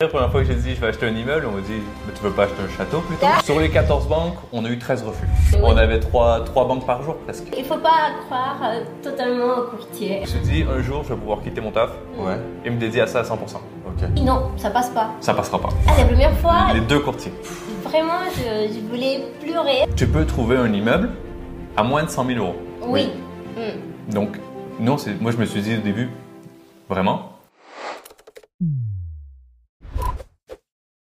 La première fois que j'ai dit je vais acheter un immeuble, on m'a dit mais tu veux pas acheter un château plutôt? Sur les 14 banques, on a eu 13 refus. Oui. On avait 3, banques par jour presque. Il faut pas croire euh, totalement au courtier. Je me suis dit un jour je vais pouvoir quitter mon taf Ouais, et me dédier à ça à 100%. ok. Et non, ça passe pas. Ça passera pas. Ah, la première fois, Les deux courtiers. vraiment, je, je voulais pleurer. Tu peux trouver un immeuble à moins de 100 000 euros. Oui. Mm. Donc, non, c'est, moi je me suis dit au début, vraiment,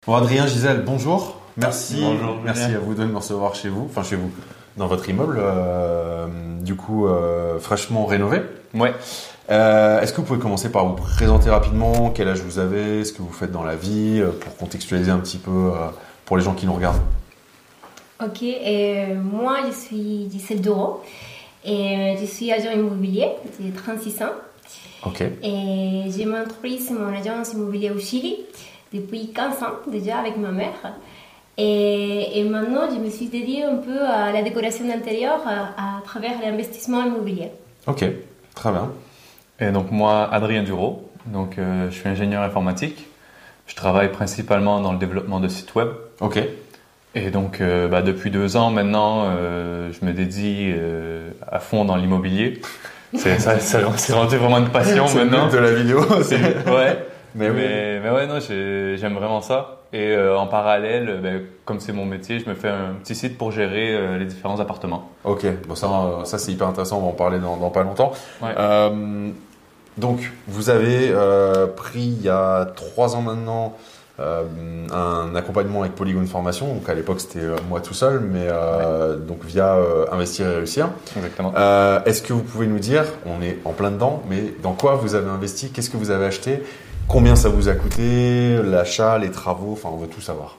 Bon, Adrien, Gisèle, bonjour. Merci. Bonjour, Merci à vous de me recevoir chez vous, enfin chez vous, dans votre immeuble, euh, du coup, euh, fraîchement rénové. ouais. Euh, Est-ce que vous pouvez commencer par vous présenter rapidement Quel âge vous avez Ce que vous faites dans la vie Pour contextualiser un petit peu euh, pour les gens qui nous regardent? Ok, et moi je suis Gisèle Doro et je suis agent immobilier, j'ai 36 ans Ok. et j'ai mon entreprise, mon agence immobilier au Chili depuis 15 ans déjà avec ma mère. Et, et maintenant je me suis dédiée un peu à la décoration d'intérieur à, à travers l'investissement immobilier. Ok. Très bien. Et donc moi, Adrien Duro, donc euh, je suis ingénieur informatique. Je travaille principalement dans le développement de sites web. Ok. Et donc euh, bah, depuis deux ans maintenant, euh, je me dédie euh, à fond dans l'immobilier. C'est ça, ça c'est rendu vraiment une passion C'est le maintenant. but de la vidéo. Ouais. Mais oui. Mais, ouais, non, j'ai- j'aime vraiment ça. Et euh, en parallèle, ben, comme c'est mon métier, je me fais un petit site pour gérer euh, les différents appartements. Ok, bon ça, euh, ça c'est hyper intéressant, on va en parler dans, dans pas longtemps. Ouais. Donc, vous avez pris il y a trois ans maintenant un accompagnement avec Polygone Formation. Donc à l'époque c'était moi tout seul, mais donc via Investir et Réussir. Exactement. Est-ce que vous pouvez nous dire, on est en plein dedans, mais dans quoi vous avez investi Qu'est-ce que vous avez acheté Combien ça vous a coûté L'achat, les travaux, enfin on veut tout savoir.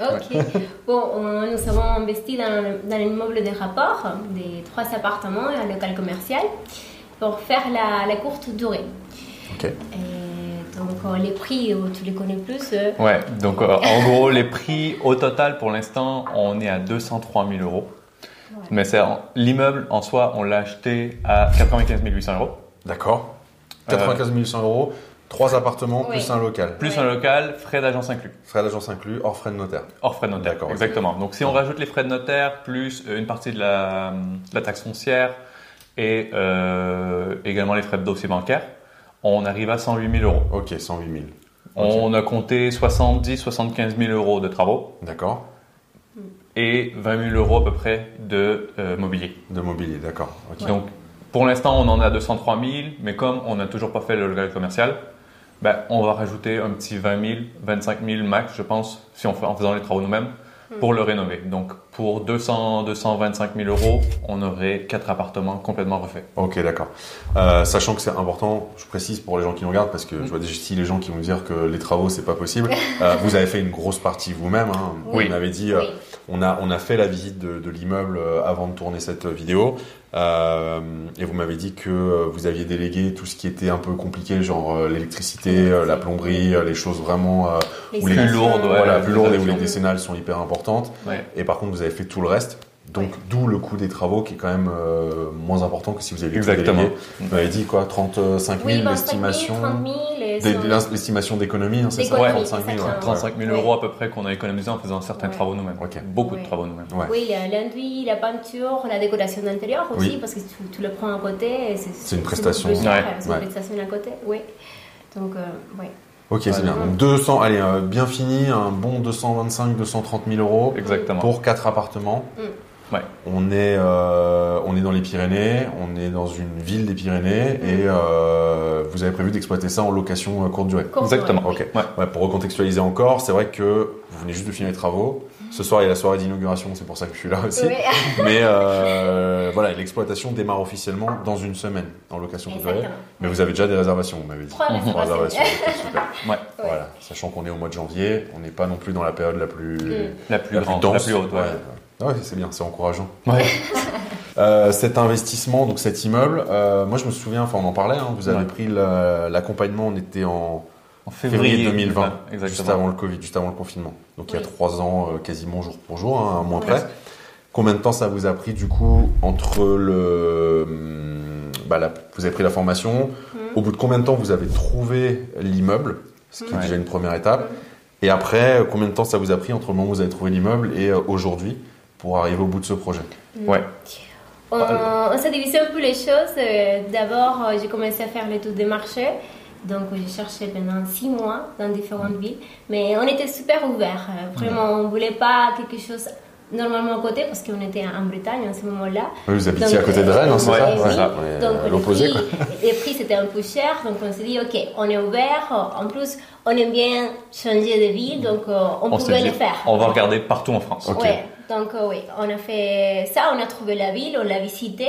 Ok. Bon, on- nous avons investi dans, le- dans l'immeuble des rapports, des trois appartements et un local commercial, pour faire la, la courte durée. Ok. Et donc, euh, les prix, euh, tu les connais plus. euh, Ouais, donc euh, en gros, les prix au total pour l'instant, on est à 203 000 euros. Ouais. Mais c'est l'immeuble en soi, on l'a acheté à 95 800 euros. D'accord. 95 100 euros, trois appartements Oui. plus un local. Plus un local, frais d'agence inclus. Frais d'agence inclus, hors frais de notaire. Hors frais de notaire. D'accord. Exactement. Donc si on rajoute les frais de notaire, plus euh, une partie de la, de la taxe foncière et euh, également les frais de dossier bancaire, on arrive à 108 000 euros. Ok, 108 000. Ok. On a compté 70-75 000 euros de travaux D'accord. et 20 000 euros à peu près de euh, mobilier. De mobilier, d'accord. Donc, pour l'instant, on en a 203 000, mais comme on n'a toujours pas fait le local commercial, ben, on va rajouter un petit 20 000, 25 000 max, je pense, si on fait, en faisant les travaux nous-mêmes, pour le rénover. Donc, pour 200, 225 000 euros, on aurait quatre appartements complètement refaits. Ok, d'accord. Euh, sachant que c'est important, je précise pour les gens qui nous regardent, parce que je vois déjà ici les gens qui vont me dire que les travaux c'est pas possible. Euh, vous avez fait une grosse partie vous-même. Hein. Oui. On avait dit, euh, Oui. on a on a fait la visite de, de l'immeuble avant de tourner cette vidéo, Euh, et vous m'avez dit que euh, vous aviez délégué tout ce qui était un peu compliqué, genre euh, l'électricité, la plomberie, les choses vraiment euh, les lourdes, voilà plus lourdes et où les décennales sont hyper importantes. Ouais. Et par contre, vous avez fait tout le reste. Donc, d'où le coût des travaux qui est quand même euh, moins important que si vous aviez tout Exactement. Vous m'avez dit quoi 35 000 Oui, 25 000, l'estimation 30 000. et des- ça- l'ins- L'estimation d'économie, hein, c'est ça D'économie, 35 000 exactement. ouais. 35 000 Ouais. euros à peu près qu'on a économisé en faisant certains Ouais. travaux nous-mêmes. Ok. Beaucoup Ouais. de travaux nous-mêmes. Ouais. Oui, l'enduit, la peinture, la décoration d'intérieur aussi, Oui. parce que tu, tu le prends à côté. C'est une prestation. Ouais. C'est Ouais. une prestation à côté, oui. Donc, euh, oui. Ok, c'est Ouais. bien. Donc, 200, allez, euh, bien fini, un bon 225, 230 000 euros Exactement. pour quatre appartements. Mm. Ouais. On est, euh, on est dans les Pyrénées, on est dans une ville des Pyrénées et euh, vous avez prévu d'exploiter ça en location euh, courte durée. Courte Exactement. durée, Ok. Ouais. Ouais, pour recontextualiser encore, c'est vrai que vous venez juste de finir les travaux. Ce soir, il y a la soirée d'inauguration, c'est pour ça que je suis là aussi. Oui. Mais euh, voilà, l'exploitation démarre officiellement dans une semaine en location courte durée. Mais vous avez déjà des réservations, vous m'avez dit. Trois réservations. ok, super. Ouais. Voilà, sachant qu'on est au mois de janvier, on n'est pas non plus dans la période la plus, Mm. La plus la grande, dense. la plus haute. Ouais. Ouais, Ouais, c'est bien, c'est encourageant. Ouais. Euh, cet investissement, donc cet immeuble, euh, moi je me souviens, enfin on en parlait, hein, vous avez Ouais. pris la- l'accompagnement, on était en En février, février, 2020, Exactement. juste avant le Covid, juste avant le confinement. Donc il y a Oui. trois ans, euh, quasiment jour pour jour, hein, un mois Ouais. près. Combien de temps ça vous a pris du coup entre le, hum, bah, la- vous avez pris la formation, Mhm. au bout de combien de temps vous avez trouvé l'immeuble ce qui est déjà une première étape. Et après, combien de temps ça vous a pris entre le moment où vous avez trouvé l'immeuble et aujourd'hui pour arriver au bout de ce projet Ouais. On, on s'est divisé un peu les choses. Euh, D'abord, euh, j'ai commencé à faire l'étude des marchés. Donc, j'ai cherché pendant six mois dans différentes villes. Mais on était super ouverts. Euh, Vraiment, on ne voulait pas quelque chose normalement à côté parce qu'on était en Bretagne en ce moment-là. Oui, vous habitiez Donc, à côté de Rennes, hein, c'est ouais, ça oui. Ouais, ça. Donc, à les l'opposé, quoi. les prix c'était un peu cher, donc on s'est dit, ok, on est ouvert. En plus, on aime bien changer de ville, donc euh, on, On pouvait dit, le faire. on va regarder partout en France. Ok. Ouais, donc euh, oui, on a fait ça, on a trouvé la ville, on l'a visité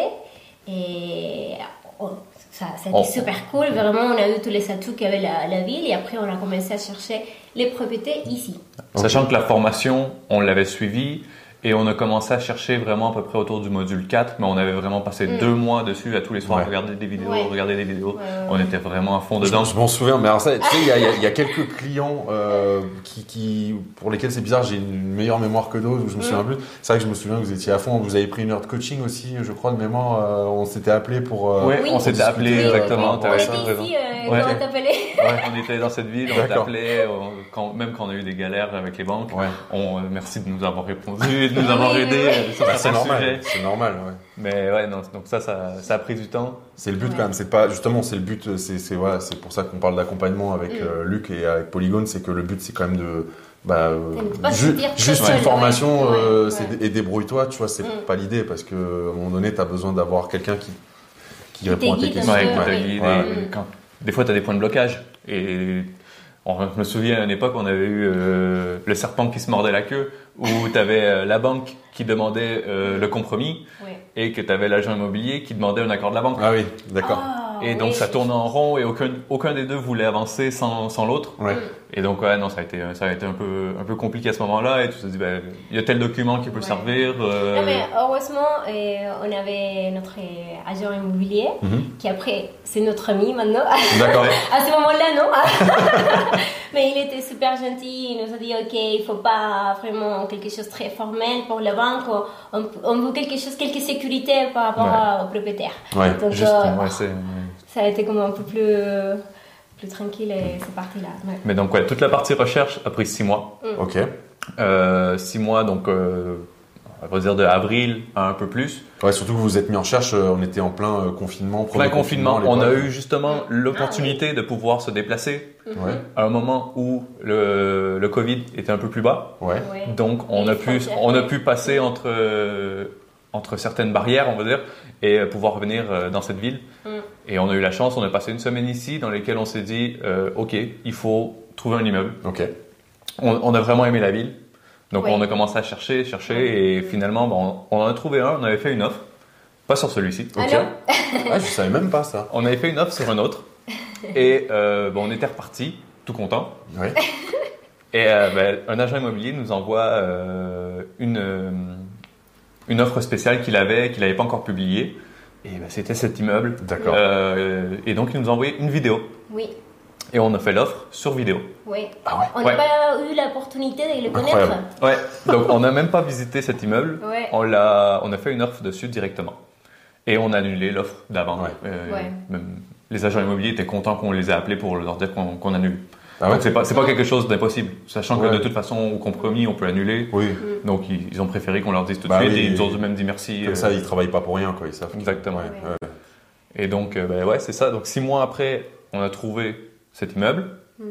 et on- ça, ça a été On- super cool. Vraiment, on a eu tous les atouts qu'avait la, la ville et après on a commencé à chercher les propriétés ici. Sachant que la formation, on l'avait suivie et on a commencé à chercher vraiment à peu près autour du module 4, mais on avait vraiment passé deux mois dessus à tous les soirs, Ouais. regarder des vidéos, Ouais. regarder des vidéos. Ouais, On était vraiment à fond dedans. je m'en souviens, mais alors ça, tu sais, il y, a- il y a- il y a quelques clients euh, qui, qui, pour lesquels c'est bizarre, j'ai une meilleure mémoire que d'autres, où je me souviens plus. C'est vrai que je me souviens que vous étiez à fond, vous avez pris une heure de coaching aussi, je crois, de mémoire, euh, on s'était appelé pour... euh, Oui. on s'était appelé exactement, on était ici, euh, on était dans cette ville, on t'appelait, on- quand, même quand on a eu des galères avec les banques. Ouais. On, euh, merci de nous avoir répondu, de nous avoir aidés oui. euh, sur Bah, c'est certains normal, sujets. c'est normal, ouais. Mais ouais, non, donc ça, ça, ça a pris du temps. C'est le but Ouais. quand même, c'est pas justement c'est le but, c'est c'est voilà, c'est pour ça qu'on parle d'accompagnement avec Mm. euh, Luc et avec Polygone, c'est que le but c'est quand même de bah, euh, ju- juste seul, une formation euh, et débrouille-toi, tu vois, c'est Mm. pas l'idée parce que à un moment donné tu as besoin d'avoir quelqu'un qui qui répond à tes questions. des fois, tu as des points de blocage. Et on- je me souviens à une époque, on avait eu euh, le serpent qui se mordait la queue, où tu avais la banque qui demandait euh, le compromis et que tu avais l'agent immobilier qui demandait un accord de la banque. Ah oui, d'accord. Ah, Et donc oui. ça tournait en rond et aucun, aucun des deux voulait avancer sans, sans l'autre. Ouais. Et donc ouais, non, ça a été, ça a été un, peu, un peu compliqué à ce moment-là. Et tu te dis, ben, il y a tel document qui peut Ouais. servir. euh, Non, mais heureusement, euh, on avait notre euh, agent immobilier Mhm. qui après, c'est notre ami maintenant. D'accord. À ce moment-là, non. Mais il était super gentil. Il nous a dit, OK, il faut pas vraiment quelque chose de très formel pour la banque. On, on veut quelque chose, quelques sécurités par rapport Ouais. au propriétaire. Ouais. Donc, juste, euh, ouais, c'est- ça a été comme un peu plus, plus tranquille et c'est parti là. Ouais. Mais donc ouais, toute la partie recherche a pris six mois. OK. Euh, six mois, donc euh, on va dire de avril à un peu plus. Ouais, surtout que vous vous êtes mis en recherche, euh, on était en plein confinement, Plein confinement, on a eu justement l'opportunité de pouvoir se déplacer Ouais. à un moment où le, le Covid était un peu plus bas. Ouais. Donc on Et a pu, on a pu passer entre, entre certaines barrières, on va dire, et euh, pouvoir venir euh, dans cette ville. Mm. Et on a eu la chance, on a passé une semaine ici dans laquelle on s'est dit, euh, ok, il faut trouver un immeuble. OK. On, on a vraiment aimé la ville. Donc Oui. on a commencé à chercher, chercher, et finalement, bon, on en a trouvé un, on avait fait une offre. Pas sur celui-ci. OK. Allô Ah, je savais même pas ça. On avait fait une offre sur un autre. Et euh, bon, on était reparti, tout content. Ouais. Et euh, ben, un agent immobilier nous envoie euh, une, euh, une offre spéciale qu'il avait, qu'il n'avait pas encore publiée. Et ben, c'était cet immeuble. D'accord. Euh, et donc, il nous a envoyé une vidéo. Oui, Et on a fait l'offre sur vidéo. oui. Ah ouais? On n'a Ouais. pas eu l'opportunité de le Incroyable. connaître. Ouais. Donc, on n'a même pas visité cet immeuble. Ouais. On, l'a, on a fait une offre dessus directement. Et on a annulé l'offre d'avant. Ouais. Euh, Ouais. même les agents immobiliers étaient contents qu'on les ait appelés pour leur dire qu'on, qu'on annule. Ah ouais. Donc, c'est pas, c'est pas quelque chose d'impossible. Sachant Ouais. que de toute façon, au compromis, on peut annuler. Oui. Donc ils, ils ont préféré qu'on leur dise tout de Bah suite oui, et ils ont même dit merci. Comme euh, ça, ils travaillent pas pour rien, quoi. Ils savent. Exactement. Ouais, Ouais. ouais. Et donc euh, ben ouais, c'est ça. Donc six mois après, on a trouvé cet immeuble Mm.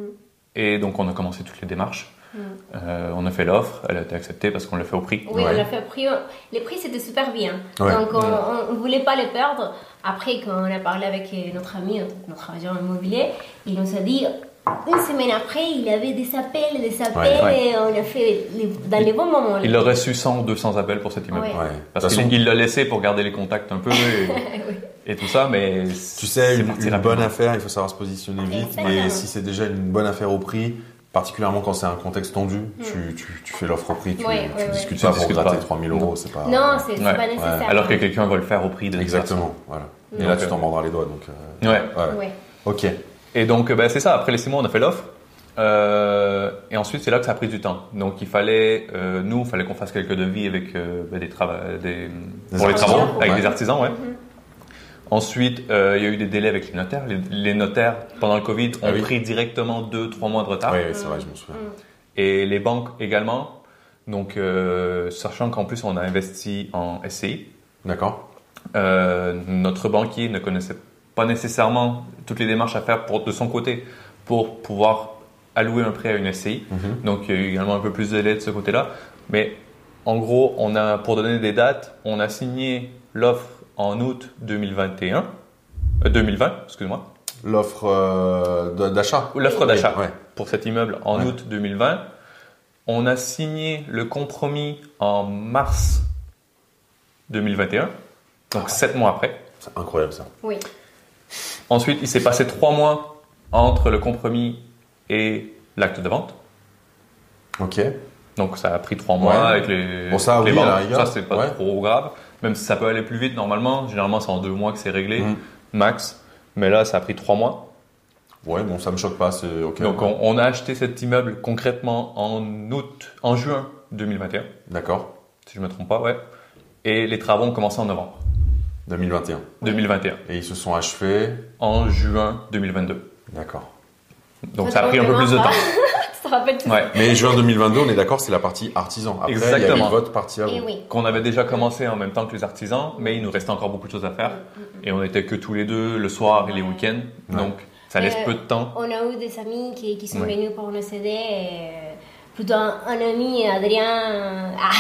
et donc on a commencé toutes les démarches. Mm. Euh, on a fait l'offre, elle a été acceptée parce qu'on l'a fait au prix. Oui, Ouais. on a fait prix. Les prix, c'était super bien. Ouais. Donc, on ne voulait pas les perdre. Après, quand on a parlé avec notre ami, notre, notre agent immobilier, il nous a dit, une semaine après, il avait des appels, des appels, Ouais, ouais. et on a fait les- dans les bons moments. Il a reçu 100 ou 200 appels pour cet immeuble. Ouais. Ouais. De toute Parce façon, qu'il il l'a laissé pour garder les contacts un peu et, Oui. et tout ça, mais tu sais, une, une bonne affaire, il faut savoir se positionner vite. Et si c'est déjà une bonne affaire au prix, particulièrement quand c'est un contexte tendu, tu, tu, tu fais l'offre au prix, tu, Mm. Ouais, tu ouais, discutes ouais. pas pour gratter pas. 3000 euros, c'est pas. Non, c'est pas nécessaire. Alors que quelqu'un va le faire au prix de Exactement, voilà. Et Donc, là, tu euh, t'en mordras les doigts, donc. euh, ouais. Ouais. Ok. Et donc, ben, c'est ça. Après les six mois, on a fait l'offre. Euh, et ensuite, c'est là que ça a pris du temps. Donc, il fallait, euh, nous, il fallait qu'on fasse quelques devis avec euh, ben, des, des, Des pour les travaux, avec ouais. des artisans, ouais. Ensuite, euh, il y a eu des délais avec les notaires. Les, les notaires, pendant le Covid, ont Ah oui. pris directement 2-3 mois de retard. Oui, c'est vrai, je m'en souviens. Et les banques également. Donc, sachant qu'en plus, on a investi en SCI. D'accord. Notre banquier ne connaissait pas nécessairement toutes les démarches à faire pour, de son côté pour pouvoir allouer un prêt à une SCI. Mhm. Donc il y a eu également un peu plus de délai de ce côté-là. Mais en gros, on a, pour donner des dates, on a signé l'offre en août 2021, euh, 2020, excuse-moi, L'offre euh, d'achat. l'offre d'achat Ouais. pour cet immeuble en Ouais. août 2020. On a signé le compromis en mars 2021, donc sept mois après. C'est incroyable ça. Oui. Ensuite, il s'est passé trois mois entre le compromis et l'acte de vente. Ok. Donc ça a pris trois mois Ouais. avec les, Bon, ça, les oui, à banques. la rigueur. Ça, c'est pas Ouais. trop grave. Même si ça peut aller plus vite normalement. Généralement, c'est en deux mois que c'est réglé, Mhm. max. Mais là, ça a pris trois mois. Ouais, bon, ça me choque pas, c'est ok. Donc on, on a acheté cet immeuble concrètement en août, en juin 2021, D'accord. si je me trompe pas, ouais. Et les travaux ont commencé en novembre 2021. 2021, Et ils se sont achevés. en juin 2022. D'accord. Donc ça a pris un peu plus de temps. Tu te rappelles tout Ouais. Mais juin 2022, on est d'accord, c'est la partie artisan. Après, il y a Exactement. votre partie Et vous. oui. Qu'on avait déjà commencé en même temps que les artisans, mais il nous restait encore beaucoup de choses à faire. Et on était que tous les deux le soir et les week-ends. Ouais. Donc ça laisse Euh, peu de temps. On a eu des amis qui, qui sont Ouais. venus pour nous aider. et plutôt un, un ami, Adrien, ah,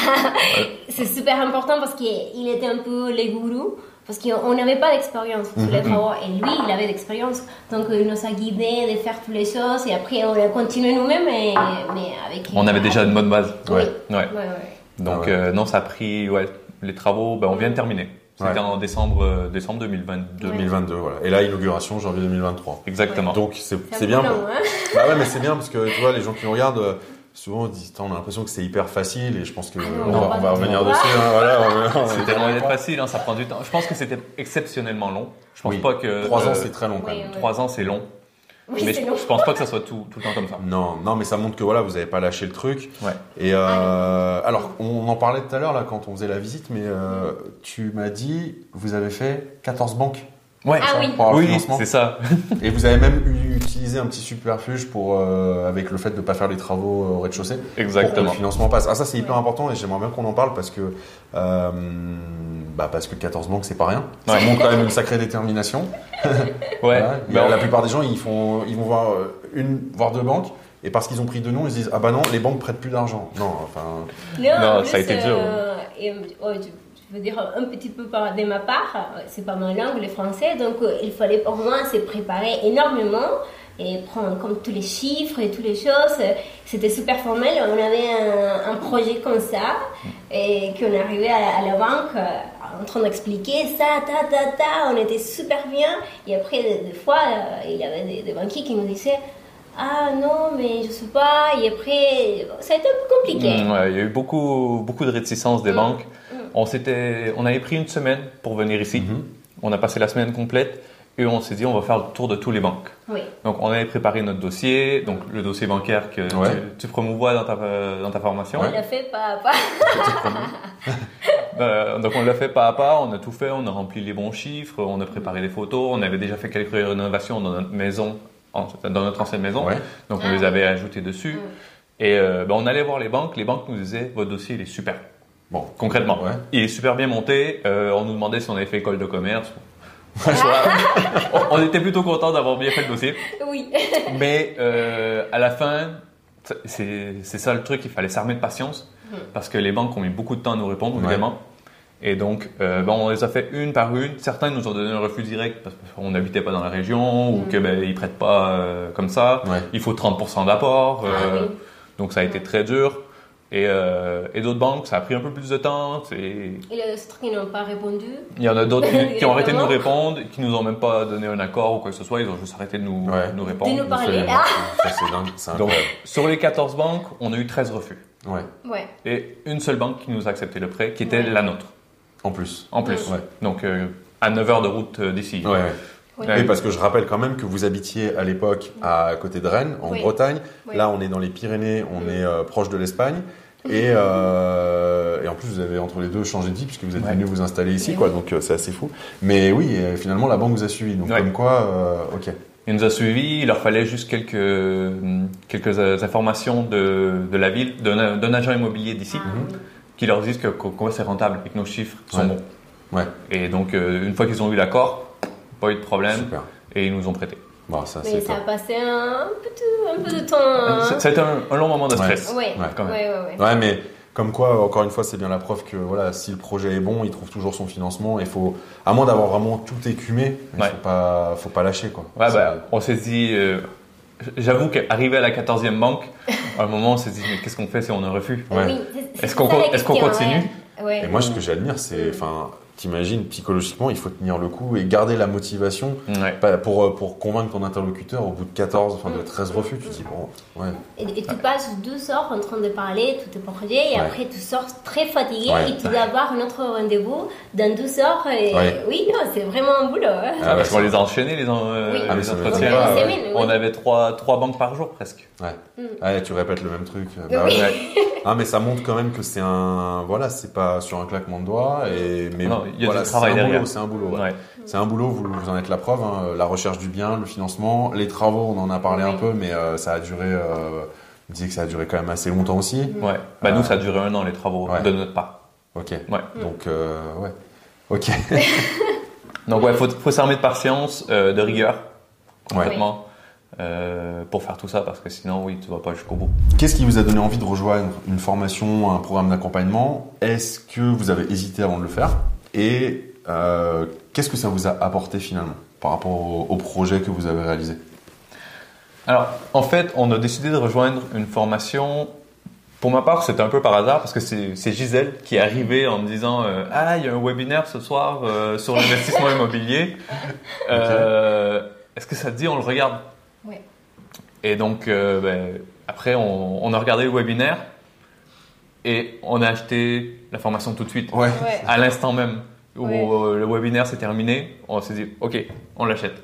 c'est super important parce qu'il était un peu le gourou. Parce qu'on n'avait pas d'expérience sur Mhm. les travaux et lui, il avait d'expérience. Donc, il nous a guidés de faire toutes les choses et après, on a continué nous-mêmes, et- mais avec. On avait déjà une bonne base. Oui. Ouais. Ouais. Ouais, ouais. Donc Ah ouais. euh, non, ça a pris ouais, les travaux. Ben, on vient de terminer. C'était Ouais. en décembre, euh, décembre 2022. 2022, voilà. Et là, inauguration janvier 2023. Exactement. Donc, c'est bien. long, hein. Bah ouais, mais c'est bien parce que tu vois, les gens qui nous regardent, euh, souvent, on a l'impression que c'est hyper facile et je pense que non, on, va, pas on va revenir dessus. hein, voilà, loin d'être facile, hein, ça prend du temps. Je pense que c'était exceptionnellement long. Je pense Oui. pas que Trois ans, euh, c'est très long quand Oui, même. trois ans, c'est long. Oui, mais c'est je, long. je pense pas que ça soit tout, tout le temps comme ça. Non, non, mais ça montre que voilà, vous n'avez pas lâché le truc. Ouais. Et euh, alors, on en parlait tout à l'heure là quand on faisait la visite, mais euh, tu m'as dit, vous avez fait 14 banques Ouais. Ah oui. Oui, c'est ça. Et vous avez même utilisé un petit superfuge pour euh, avec le fait de ne pas faire les travaux au rez-de-chaussée pour que le Exactement. financement passe. Ah ça c'est hyper important et j'aimerais bien qu'on en parle parce que euh, bah parce que 14 banques c'est pas rien. Ça Ouais. montre quand même une sacrée détermination. Ouais. Voilà. Ben, la plupart des gens ils font ils vont voir euh, une voire deux banques et parce qu'ils ont pris deux noms ils se disent ah bah non les banques prêtent plus d'argent. Non enfin Non, en ça a été dur. euh, et, oh, je, veux dire un petit peu de ma part, c'est pas ma langue, le français, donc euh, il fallait pour moi se préparer énormément et prendre comme tous les chiffres et toutes les choses. C'était super formel. On avait un, un projet comme ça et qu'on arrivait à, à la banque euh, en train d'expliquer ça, ta, ta, ta. On était super bien. Et après, des, des fois, euh, il y avait des, des banquiers qui nous disaient Ah non, mais je sais pas. Et après, ça a été un peu compliqué. Mm, ouais, il y a eu beaucoup, beaucoup de réticence des banques. On, s'était, on avait pris une semaine pour venir ici. Mhm. On a passé la semaine complète et on s'est dit on va faire le tour de tous les banques. Oui. Donc on avait préparé notre dossier, donc le dossier bancaire que Ouais. tu, tu promouvois dans ta, dans ta formation. On l'a fait pas à pas. Euh, donc on l'a fait pas à pas, on a tout fait, on a rempli les bons chiffres, on a préparé des photos, on avait déjà fait quelques rénovations dans notre maison, dans notre ancienne maison, ouais. donc on Ah les avait ajoutées dessus. Mm. Et euh, ben, on allait voir les banques, les banques nous disaient votre dossier il est super. Bon Concrètement, Ouais. il est super bien monté. Euh, on nous demandait si on avait fait école de commerce. On, était plutôt content d'avoir bien fait le dossier. Oui. Mais euh, à la fin, c'est ça le truc, il fallait s'armer de patience Mhm. parce que les banques ont mis beaucoup de temps à nous répondre, Ouais. évidemment. Et donc, euh, ben, on les a fait une par une. Certains nous ont donné un refus direct parce qu'on n'habitait pas dans la région ou Mhm. que ben, ils prêtent pas euh, comme ça. Ouais. Il faut 30% d'apport. Ah oui. Donc ça a été très dur. Et, euh, et d'autres banques, ça a pris un peu plus de temps. Et les autres qui n'ont pas répondu? Il y en a d'autres qui, qui ont arrêté de nous répondre, qui nous ont même pas donné un accord ou quoi que ce soit. Ils ont juste arrêté de nous, Ouais. nous répondre. De nous parler. Ah Ça c'est dingue, c'est Donc, sur les 14 banques, on a eu 13 refus. Ouais. Ouais. Et une seule banque qui nous a accepté le prêt, qui était Ouais. la nôtre, En plus. en plus. Ouais. Donc, euh, à 9 heures de route euh, d'ici. Oui. Parce que je rappelle quand même que vous habitiez à l'époque à côté de Rennes, en Oui. Bretagne. Oui. Là, on est dans les Pyrénées, on Mm. est euh, proche de l'Espagne. Et, euh, et en plus, vous avez entre les deux changé de vie puisque vous êtes Ouais. venu vous installer ici, quoi. Donc euh, c'est assez fou. Mais oui, et finalement, la banque vous a suivi. Donc Ouais. comme quoi, euh, ok. Il nous a suivis, il leur fallait juste quelques, hum, quelques euh, informations de, de la ville, d'un agent immobilier d'ici, oui. qui leur disent que c'est rentable et que nos chiffres sont Ouais. bons. Ouais, Et donc, euh, une fois qu'ils ont eu l'accord, pas eu de problème, super. et ils nous ont prêté. Bon, ça Mais ça top. a passé un peu de, un peu de temps. hein. Ça a été un, un long moment de stress. Ouais, Ouais, quand même. ouais, ouais, ouais. Ouais, mais comme quoi, encore une fois, c'est bien la preuve que voilà, si le projet est bon, il trouve toujours son financement. Il faut, à moins d'avoir vraiment tout écumé, il Ouais. faut pas, faut pas lâcher quoi. Ouais, bah, on s'est dit, euh, j'avoue qu'arrivé à la 14e banque, à un moment, on s'est dit, mais qu'est-ce qu'on fait si on a un refus? Oui, Est-ce qu'on continue? ouais. Ouais. Et moi, ce que j'admire, c'est, enfin, t'imagines psychologiquement, il faut tenir le coup et garder la motivation Ouais. pour euh, pour convaincre ton interlocuteur au bout de 14, enfin de 13 refus. Tu te dis bon, ouais, Et, et tu passes deux heures en train de parler tous tes projets et Ouais. après tu sors très fatigué Ouais. et tu dois avoir un autre rendez-vous dans deux heures. Et Ouais. Oui, non, c'est vraiment un boulot. hein. Ah, Ah, parce qu'on les a enchaînés, les, en- euh, Oui. Ah, les entretiens. pas, On avait trois, trois banques par jour presque. ouais. Mm. Ouais, tu répètes le même truc. bah Oui. ouais. Ah, mais ça montre quand même que c'est un, voilà, c'est pas sur un claquement de doigts et mais Non, il y a du travail c'est un derrière. boulot, c'est un boulot. ouais. Ouais. C'est un boulot, vous, vous en êtes la preuve. hein, la recherche du bien, le financement, les travaux, on en a parlé un peu, mais euh, ça a duré. Euh, vous disiez que ça a duré quand même assez longtemps aussi. Ouais. Bah, Euh, nous, ça a duré un an, les travaux, ouais. de notre part. Ok. Ouais. Donc euh, ouais. Ok. Donc, ouais, faut, faut s'armer de patience, euh, de rigueur, Ouais. complètement, euh, pour faire tout ça, parce que sinon, oui, tu vas pas jusqu'au bout. Qu'est-ce qui vous a donné envie de rejoindre une formation, un programme d'accompagnement? Est-ce que vous avez hésité avant de le faire? Et euh, qu'est-ce que ça vous a apporté finalement par rapport au, au projet que vous avez réalisé? Alors, en fait, on a décidé de rejoindre une formation. Pour ma part, c'était un peu par hasard parce que c'est Gisèle qui est arrivée en me disant euh, Ah, il y a un webinaire ce soir euh, sur l'investissement immobilier. Euh, Est-ce que ça te dit, on le regarde? Ouais. Et donc, euh, ben, après, on, on a regardé le webinaire et on a acheté la formation tout de suite, Ouais. Ouais. à l'instant même où Ouais. euh, le webinaire s'est terminé. On s'est dit Ok, on l'achète.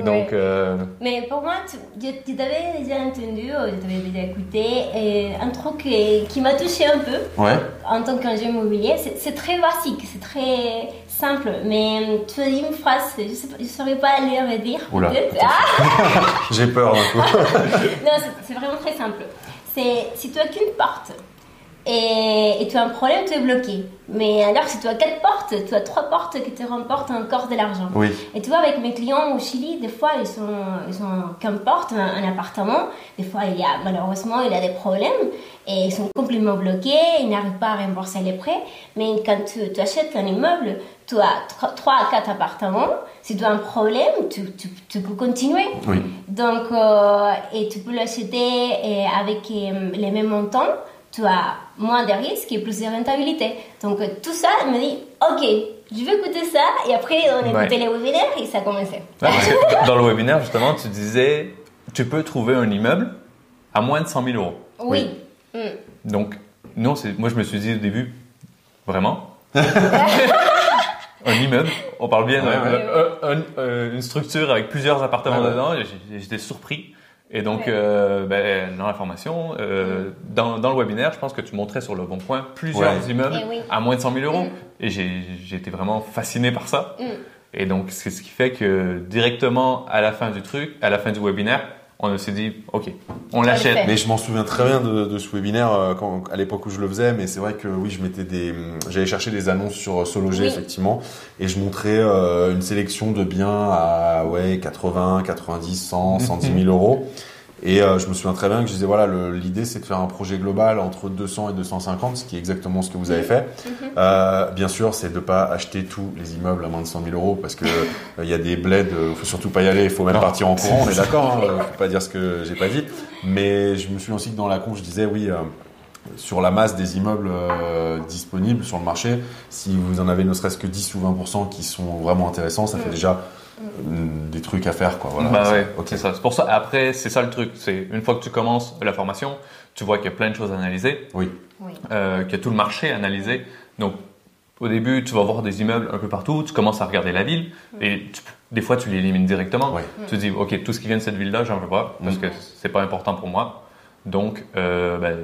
Et Ouais. donc, euh, Mais pour moi, tu- t'avais déjà entendu, euh, je t'avais déjà écouté, et un truc qui, qui m'a touché un peu Ouais. en tant qu'ingé immobilier, c'est c'est très basique, c'est très simple, mais euh, tu as dit une phrase, je ne saurais pas la redire. Oula, peut-être. attention. Ah J'ai peur d'un coup. Non, c'est- c'est vraiment très simple. C'est si tu as qu'une porte et, et tu as un problème, tu es bloqué. Mais alors, si tu as quatre portes, tu as trois portes qui te remportent encore de l'argent. Oui. Et tu vois, avec mes clients au Chili, des fois, ils sont, ils ont qu'importe un, un appartement. Des fois, il y a, malheureusement, il y a des problèmes et ils sont complètement bloqués, ils n'arrivent pas à rembourser les prêts. Mais quand tu, tu achètes un immeuble, tu as tro- trois à quatre appartements. Si tu as un problème, tu, tu, tu peux continuer. Oui. Donc, euh, et tu peux l'acheter et avec euh, les mêmes montants, tu as moins de risques et plus de rentabilité. Donc, tout ça me dit, ok, je vais écouter ça. Et après, on a Ouais. écouté les webinaires et ça a commencé. Ouais, parce que dans le webinaire, justement, tu disais, tu peux trouver un immeuble à moins de 100 000 euros. Oui. Mm. Donc, non, c'est, moi, je me suis dit au début, vraiment? Un immeuble, on parle bien Ouais, d'un- ouais. un- un- euh, une structure avec plusieurs appartements Ouais, ouais. dedans. J'étais surpris. Et donc, Ouais. euh, ben, dans la formation, euh, dans, dans le webinaire, je pense que tu montrais sur le bon point plusieurs Ouais. immeubles Eh oui. à moins de 100 000 euros. Mm. Et j'ai j'ai été vraiment fasciné par ça. Mm. Et donc, c'est ce qui fait que directement à la fin du truc, à la fin du webinaire, on s'est dit, OK, on l'achète. Mais je m'en souviens très bien de, de ce webinaire euh, quand, à l'époque où je le faisais, mais c'est vrai que oui, je mettais des, j'allais chercher des annonces sur Sologer Oui. effectivement, et je montrais euh, une sélection de biens à ouais 80, 90, 100, 110 000 euros. Et euh, je me souviens très bien que je disais voilà, l'idée c'est de faire un projet global entre 200 et 250, ce qui est exactement ce que vous avez fait. Euh, bien sûr, c'est de pas acheter tous les immeubles à moins de 100 000 euros parce que euh, il y a des bleds, euh, faut surtout pas y aller, il faut même Non. partir en courant, on est d'accord, hein, euh, faut pas dire ce que j'ai pas dit. Mais je me souviens aussi que dans la con, je disais oui. euh, sur la masse des immeubles euh, disponibles sur le marché, si vous en avez ne serait-ce que 10 ou 20% qui sont vraiment intéressants, ça fait déjà euh, des trucs à faire. Quoi, voilà. Bah C'est- ouais, ok. c'est ça. C'est pour ça. Après, c'est ça le truc. C'est une fois que tu commences la formation, tu vois qu'il y a plein de choses à analyser, Oui, Oui. euh, qu'il y a tout le marché à analyser. Donc, au début, tu vas voir des immeubles un peu partout. Tu commences à regarder la ville et tu- des fois, tu l'élimines directement. Ouais. Tu te dis, ok, tout ce qui vient de cette ville-là, j'en veux pas parce Mm. que c'est pas important pour moi. Donc, euh, ben,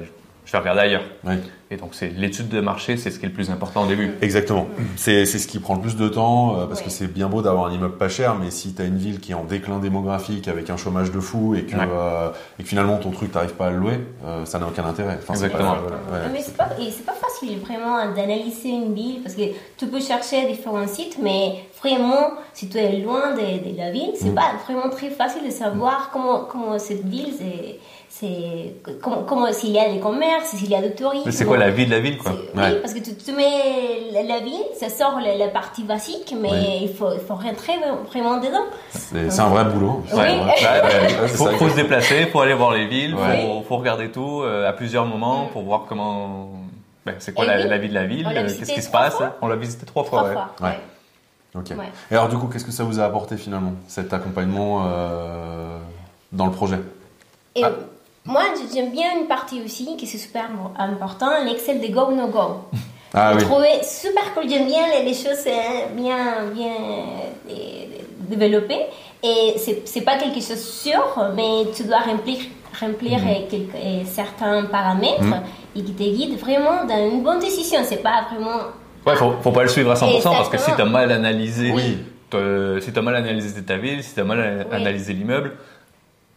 je vais regarder ailleurs. Ouais. Et donc, c'est l'étude de marché, c'est ce qui est le plus important au début. Exactement. C'est c'est ce qui prend le plus de temps euh, parce Ouais. que c'est bien beau d'avoir un immeuble pas cher, mais si tu as une ville qui est en déclin démographique avec un chômage de fou et que, Ouais. euh, et que finalement ton truc t'arrives pas à le louer, euh, ça n'a aucun intérêt. Enfin, Exactement. pas- voilà, ouais. Mais c'est pas, et c'est pas facile vraiment d'analyser une ville parce que tu peux chercher différents sites, mais vraiment, si tu es loin de, de la ville, c'est Mm. pas vraiment très facile de savoir comment, comment cette ville, c'est, c'est, comment, comment, s'il y a des commerces, s'il y a du tourisme. C'est quoi la vie de la ville, quoi? Ouais. Oui, parce que tu, tu mets la, la ville, ça sort la, la partie basique, mais Ouais. il, faut, il faut rentrer vraiment dedans. C'est un vrai boulot. Oui. Ouais, Ouais. ouais, ouais. c'est faut, ça, faut se déplacer, faut aller voir les villes, Ouais. faut, faut regarder tout euh, à plusieurs moments pour voir comment. ben, c'est quoi Et la, oui. la vie de la ville, euh, qu'est-ce qui se passe? fois. On l'a visité trois fois, Trois ouais. fois. Ouais. ouais. Ok. Ouais. Et alors du coup, qu'est-ce que ça vous a apporté finalement cet accompagnement euh, dans le projet? Et Ah. Moi, j'aime bien une partie aussi qui c'est super important, l'Excel de Go No Go. Ah oui. trouvé super cool, j'aime bien les, les choses euh, bien, bien euh, développées. Et c'est pas quelque chose sûr, mais tu dois remplir, remplir Mhm. quelques- certains paramètres et qui te guident vraiment dans une bonne décision. C'est pas vraiment. Ouais, faut, faut pas le suivre à 100% parce que si t'as mal analysé, Oui. si t'as mal analysé ta ville, si t'as mal Oui. analysé l'immeuble,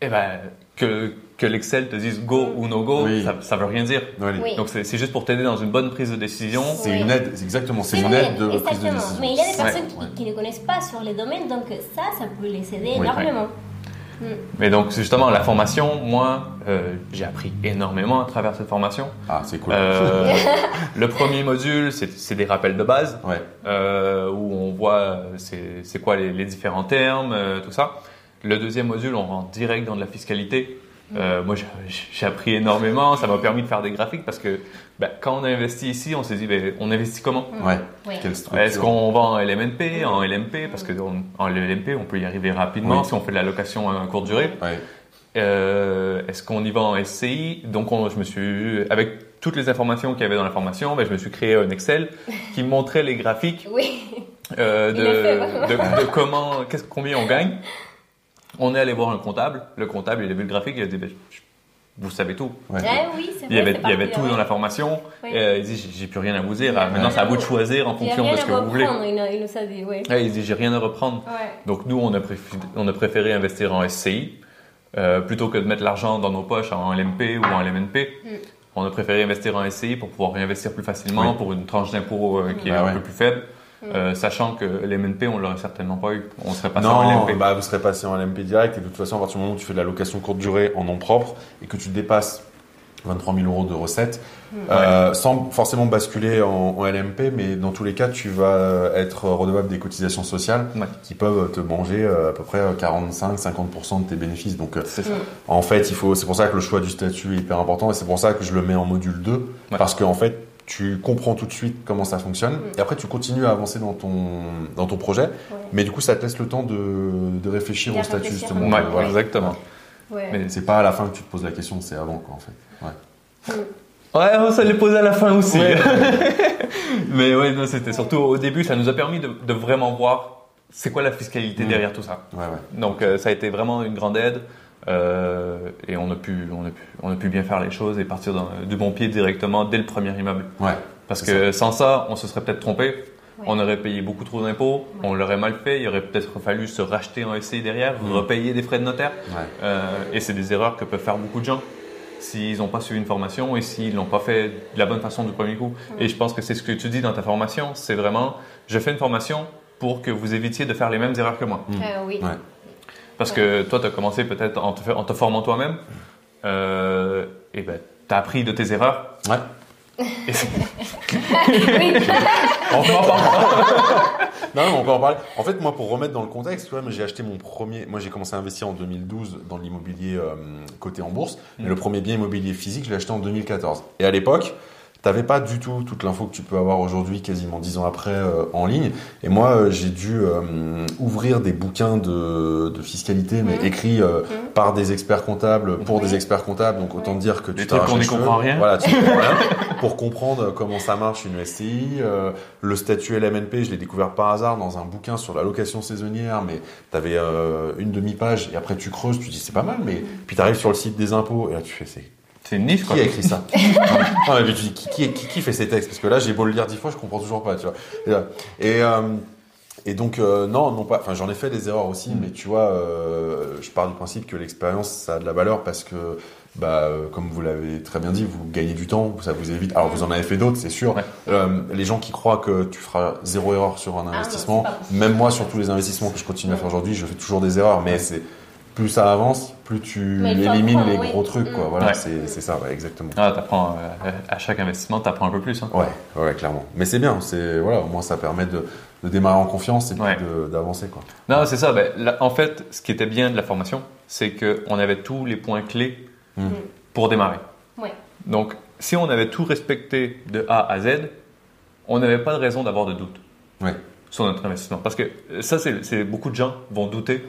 eh ben, que, que l'Excel te dise go ou no go, Oui. ça, ça veut rien dire. Oui. Donc c'est juste pour t'aider dans une bonne prise de décision. C'est Oui. une aide, c'est exactement, c'est une aide de prise de exactement. décision. Mais il y a des Ouais. personnes qui- Ouais. qui, ne connaissent pas sur les domaines, donc ça, ça peut les aider Oui. énormément. Mais donc justement la formation, moi, euh, j'ai appris énormément à travers cette formation. Ah, c'est cool. Euh, le premier module, c'est des rappels de base. Ouais. euh, où on voit c'est quoi les, les différents termes, euh, tout ça. Le deuxième module, on rentre direct dans de la fiscalité. Euh, moi, j'ai- appris énormément. Ça m'a permis de faire des graphiques parce que ben, quand on a investi ici, on s'est dit, ben, on investit comment? Ouais. Structure? Est-ce qu'on va en LMNP, en LMP Parce que on- en LMP, on peut y arriver rapidement Oui. si on fait de la location à courte durée. Ouais. Euh, Est-ce qu'on y va en SCI Donc, on- je me suis, avec toutes les informations qu'il y avait dans la formation, ben, je me suis créé un Excel qui me montrait les graphiques Oui. euh, fait, de, de, de comment, combien on gagne. On est allé voir un comptable. Le comptable, il a vu le graphique, il a dit, ben, vous savez tout. Ouais. Ah oui, c'est vrai. Il y avait, c'est il y avait parti tout dans la formation. Oui. Euh, il dit, j'ai, plus rien à vous dire. Ah, Maintenant, c'est à vous de choisir en fonction de ce que vous voulez. reprendre, Il, nous- a dit, oui. Ouais, il dit, j'ai rien à reprendre. Ouais. Donc, nous, on a, préféré, on a préféré investir en SCI euh, plutôt que de mettre l'argent dans nos poches en LMP ou en LMNP. Mm. On a préféré investir en SCI pour pouvoir réinvestir plus facilement Oui. pour une tranche d'impôt euh, qui est un peu plus faible. Mm. Euh, sachant que l'MNP, on l'aurait certainement pas eu. On serait passé en Non, LMP. bah, vous serez passé en LMP direct et de toute façon, à partir du moment où tu fais de la location courte durée en nom propre et que tu dépasses 23 000 euros de recettes, euh, sans forcément basculer en, en LMP, mais dans tous les cas, tu vas être redevable des cotisations sociales Ouais. qui peuvent te manger euh, à peu près 45-50% de tes bénéfices. Donc, euh, en fait, il faut, c'est pour ça que le choix du statut est hyper important et c'est pour ça que je le mets en module 2 Ouais. parce qu'en fait, tu comprends tout de suite comment ça fonctionne et après tu continues à avancer dans ton, dans ton projet, mais du coup, ça te laisse le temps de, de réfléchir au statut réfléchir. justement. Ouais, voilà. exactement. Ouais. Mais c'est pas à la fin que tu te poses la question, c'est avant quoi en fait. Ouais. Ouais, on s'est les posé à la fin aussi. Mais ouais, non, c'était surtout au début, ça nous a permis de, de vraiment voir c'est quoi la fiscalité Mm. derrière tout ça. Ouais, ouais. Donc euh, ça a été vraiment une grande aide euh, et on a, pu, on, a pu, on a pu bien faire les choses et partir dans- du bon pied directement dès le premier immeuble. Ouais. Parce que sans ça, on se serait peut-être trompé. Ouais. On aurait payé beaucoup trop d'impôts, Ouais. on l'aurait mal fait, il aurait peut-être fallu se racheter en SCI derrière, Mm. repayer des frais de notaire. Ouais. Euh, et c'est des erreurs que peuvent faire beaucoup de gens s'ils n'ont pas suivi une formation et s'ils l'ont pas fait de la bonne façon du premier coup. Et je pense que c'est ce que tu dis dans ta formation, c'est vraiment, je fais une formation pour que vous évitiez de faire les mêmes erreurs que moi. Mm. Ah oui. Ouais. Parce que toi, tu as commencé peut-être en te, fa- en te formant toi-même, euh, et ben, tu as appris de tes erreurs. Ouais. Et c'est- Oui. on peut en parler. Non, non, on peut en parler. En fait, moi, pour remettre dans le contexte, j'ai acheté mon premier. Moi, j'ai commencé à investir en 2012 dans l'immobilier euh, coté en bourse. Mais Mm. le premier bien immobilier physique, je l'ai acheté en 2014. Et à l'époque, t'avais pas du tout toute l'info que tu peux avoir aujourd'hui, quasiment dix ans après, euh, en ligne. Et moi, euh, j'ai dû euh, ouvrir des bouquins de, de fiscalité, mais Mhm. écrits euh, Mhm. par des experts comptables pour des experts comptables. Donc, autant dire que tu trucs t'arraches qu'on les n'y cheveux. comprend rien. Voilà, tu comprends rien. Pour comprendre comment ça marche une SCI, euh, le statut LMNP, je l'ai découvert par hasard dans un bouquin sur la location saisonnière, mais tu avais une demi-page et après tu creuses, tu dis c'est pas mal, mais puis tu arrives sur le site des impôts et là tu fais c'est C'est une niche, quoi. Qui a écrit ça Non, mais tu dis, qui, qui, fait ces textes? Parce que là, j'ai beau le lire dix fois, je comprends toujours pas, tu vois. Et, et, euh, et donc, euh, non, non pas. Enfin, j'en ai fait des erreurs aussi, Mm. mais tu vois, euh, je pars du principe que l'expérience, ça a de la valeur parce que, bah, euh, comme vous l'avez très bien dit, vous gagnez du temps, ça vous évite. Alors, vous en avez fait d'autres, c'est sûr. Ouais. Euh, les gens qui croient que tu feras zéro erreur sur un non, investissement, même moi, sur tous les investissements que je continue à faire aujourd'hui, je fais toujours des erreurs, mais c'est plus ça avance, plus tu élimines les oui. gros trucs, quoi. Mm. Voilà, Ouais. c'est c'est ça, ouais, exactement. Ah, t'apprends, euh, à chaque investissement, t'apprends un peu plus. Hein. Ouais, ouais, clairement. Mais c'est bien, c'est voilà, au moins ça permet de, de démarrer en confiance et puis Ouais. de- d'avancer quoi. Non, c'est ça. Ben, là, en fait, ce qui était bien de la formation, c'est qu'on avait tous les points clés Mm. pour démarrer. Ouais. Donc, si on avait tout respecté de A à Z, on n'avait pas de raison d'avoir de doute Ouais. sur notre investissement. Parce que ça, c'est c'est- beaucoup de gens vont douter.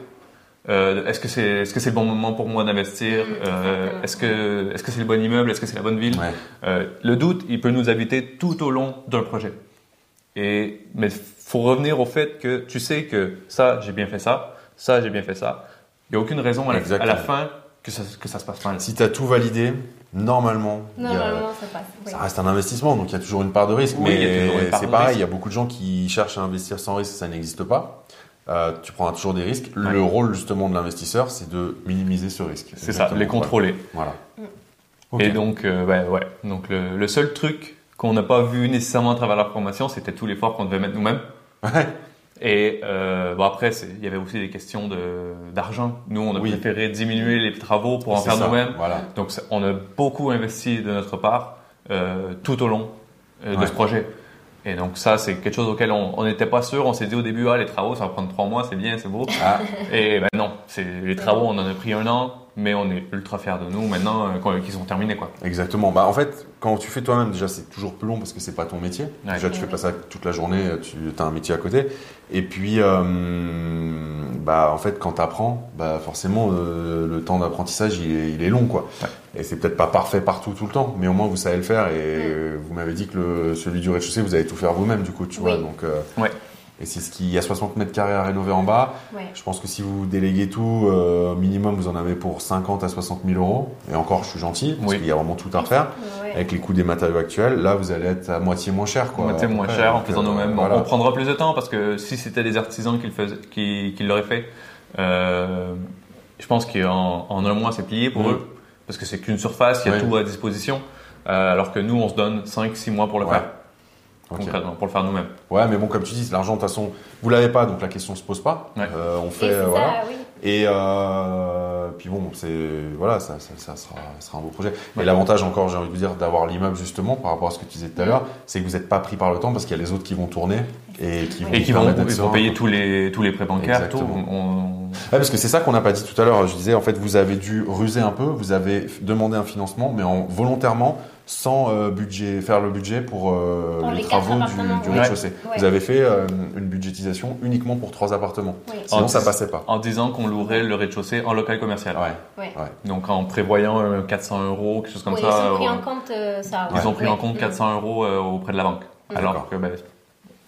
Euh, est-ce que c'est est-ce que c'est le bon moment pour moi d'investir Mm, Euh. Est-ce que est-ce que c'est le bon immeuble? Est-ce que c'est la bonne ville? Ouais. Euh, Le doute, il peut nous habiter tout au long d'un projet. Et mais faut revenir au fait que tu sais que ça, j'ai bien fait ça, ça, j'ai bien fait ça. Il n'y a aucune raison à la, à Exactement. la fin que ça, que ça se passe mal. Si tu as tout validé, normalement, a- Normalement, ça passe. oui. ça reste un investissement, donc il y a toujours une part de risque. Oui, mais part c'est pareil, risque. il y a beaucoup de gens qui cherchent à investir sans risque, ça n'existe pas. Euh, tu prendras toujours des risques. Ouais. Le rôle justement de l'investisseur, c'est de minimiser ce risque. C'est ça, les contrôler. Voilà. Et donc, euh, ouais, ouais. Donc le, le seul truc qu'on n'a pas vu nécessairement à travers la formation, c'était tout l'effort qu'on devait mettre nous-mêmes. Ouais. Et euh, bon après, il y avait aussi des questions de d'argent. Nous, on a Oui. préféré diminuer les travaux pour en faire nous-mêmes. Voilà. Donc on a beaucoup investi de notre part euh, tout au long euh, de ce projet. Et donc ça, c'est quelque chose auquel on on n'était pas sûr. On s'est dit au début, ah les travaux, ça va prendre trois mois, c'est bien, c'est beau. Ah, Et ben non, c'est les travaux, on en a pris un an, mais on est ultra fiers de nous maintenant euh, qu'ils sont terminés quoi. Exactement. Bah, en fait, quand tu fais toi-même, déjà, c'est toujours plus long parce que c'est pas ton métier. Ouais. Déjà, tu fais pas ça toute la journée, tu as un métier à côté. Et puis, euh, bah, en fait, quand tu apprends, bah, forcément, euh, le temps d'apprentissage, il est, il est long, quoi. Ouais. Et c'est peut-être pas parfait partout, tout le temps, mais au moins, vous savez le faire. Et vous m'avez dit que le, celui du rez-de-chaussée, vous allez tout faire vous-même, du coup, tu Oui. vois. Donc, euh, Ouais. Et c'est ce qui, il y a 60 mètres carrés à rénover en bas. Ouais. Je pense que si vous déléguez tout, euh, minimum, vous en avez pour 50 à 60 000 euros. Et encore, je suis gentil, parce Oui. qu'il y a vraiment tout à refaire. Ouais. Avec les coûts des matériaux actuels, là, vous allez être à moitié moins cher, quoi. moitié moins cher en faisant euh, nous-mêmes. voilà. On prendra plus de temps parce que si c'était des artisans qui le faisaient, qui, qui l'auraient fait, euh, je pense qu'en en un mois c'est plié pour Mhm. eux parce que c'est qu'une surface, il y a Ouais. tout à disposition. Euh, alors que nous, on se donne 5-6 mois pour le Ouais. faire, Ok. concrètement, pour le faire nous-mêmes. Ouais, mais bon, comme tu dis, l'argent, de toute façon, vous l'avez pas, donc la question se pose pas. Ouais. Euh, on Et fait, c'est euh, ça, voilà. oui. Et euh, puis bon, c'est voilà, ça, ça, ça sera, ça sera un beau projet. Mais Ouais. l'avantage encore, j'ai envie de vous dire, d'avoir l'immeuble justement par rapport à ce que tu disais tout à l'heure, c'est que vous n'êtes pas pris par le temps parce qu'il y a les autres qui vont tourner et qui vont, Et qui vont, vont serein, payer quoi. tous les, tous les prêts bancaires, tout. Exactement. On- Ouais, parce que c'est ça qu'on n'a pas dit tout à l'heure. Je disais, en fait, vous avez dû ruser un peu, vous avez demandé un financement, mais en volontairement, sans euh, budget, faire le budget pour, euh, Pour les, travaux du, appartements, du ouais. rez-de-chaussée. Ouais. Vous avez fait euh, une budgétisation uniquement pour trois appartements. Oui. Sinon, En ça passait pas. en disant qu'on louerait le rez-de-chaussée en local commercial. Ouais. Ouais. Donc en prévoyant euh, 400 euros, quelque chose comme ça. ils ont pris euh, en compte euh, ça. Ils ont pris en compte Mm. 400 euros euh, auprès de la banque. Alors D'accord. que, ben,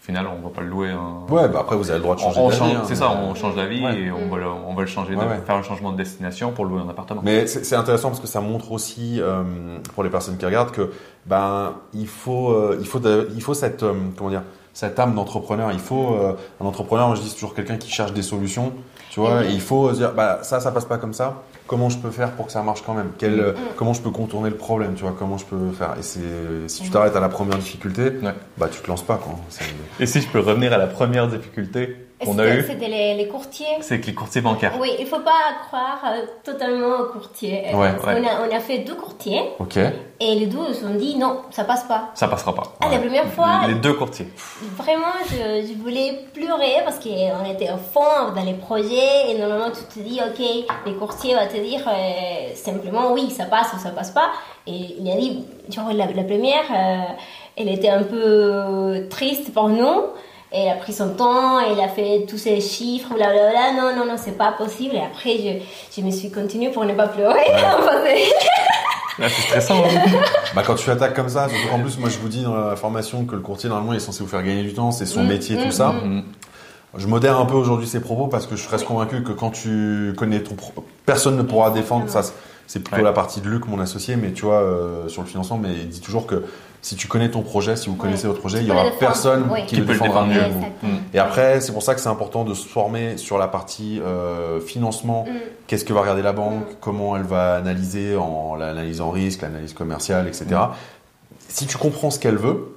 au final, on va pas le louer. en- Ouais, bah après, vous avez le droit de changer on d'avis, change- hein, c'est ça, on change d'avis Ouais. et on va, le, on va le changer, de, Ouais, ouais. faire un changement de destination pour louer un appartement. Mais c'est intéressant parce que ça montre aussi euh, pour les personnes qui regardent que ben il faut euh, il faut de- il faut cette euh, comment dire cette âme d'entrepreneur. Il faut euh, un entrepreneur. Moi, je dis c'est toujours quelqu'un qui cherche des solutions. Tu vois, et il faut se dire bah ça ça passe pas comme ça. Comment je peux faire pour que ça marche quand même Quel, euh. Comment je peux contourner le problème Tu vois comment je peux faire Et c'est si tu t'arrêtes à la première difficulté, Ouais. bah tu te lances pas quoi. Et si je peux revenir à la première difficulté qu'on a eue, C'était les, les courtiers? c'est que les courtiers bancaires. Oui, il faut pas croire euh, totalement aux courtiers. Euh, Ouais, a, on a fait deux courtiers Ok. et les deux ils se sont dit non, ça passe pas. Ça passera pas. Ah, la première fois, Les deux courtiers. vraiment, je, je voulais pleurer parce qu'on était au fond dans les projets et normalement tu te dis, ok, les courtiers vont te dire euh, simplement oui, ça passe ou ça passe pas. Et il a dit, genre la, la première, euh, elle était un peu triste pour nous. Elle a pris son temps, elle a fait tous ces chiffres, blablabla. Non, non, non, c'est pas possible. Et après, je, je me suis continuée pour ne pas pleurer. Là, c'est stressant. hein. Bah quand tu attaques comme ça, qu'en plus moi je vous dis dans la formation que le courtier normalement il est censé vous faire gagner du temps, c'est son Mm, métier mm, tout ça. Mm. Je modère un peu aujourd'hui ces propos parce que je reste convaincu que quand tu connais ton pro- personne ne pourra défendre ça. c'est plutôt Ouais. la partie de Luc, mon associé, mais tu vois, euh, sur le financement, mais il dit toujours que si tu connais ton projet, si vous connaissez votre projet, Tu il y aura personne qui, Qui le peut le défendra mieux défendre que vous. Exactement. Et après, c'est pour ça que c'est important de se former sur la partie euh, financement. Mm. Qu'est-ce que va regarder la banque? Mm. Comment elle va analyser en l'analyse en risque, l'analyse commerciale, etc. Si tu comprends ce qu'elle veut,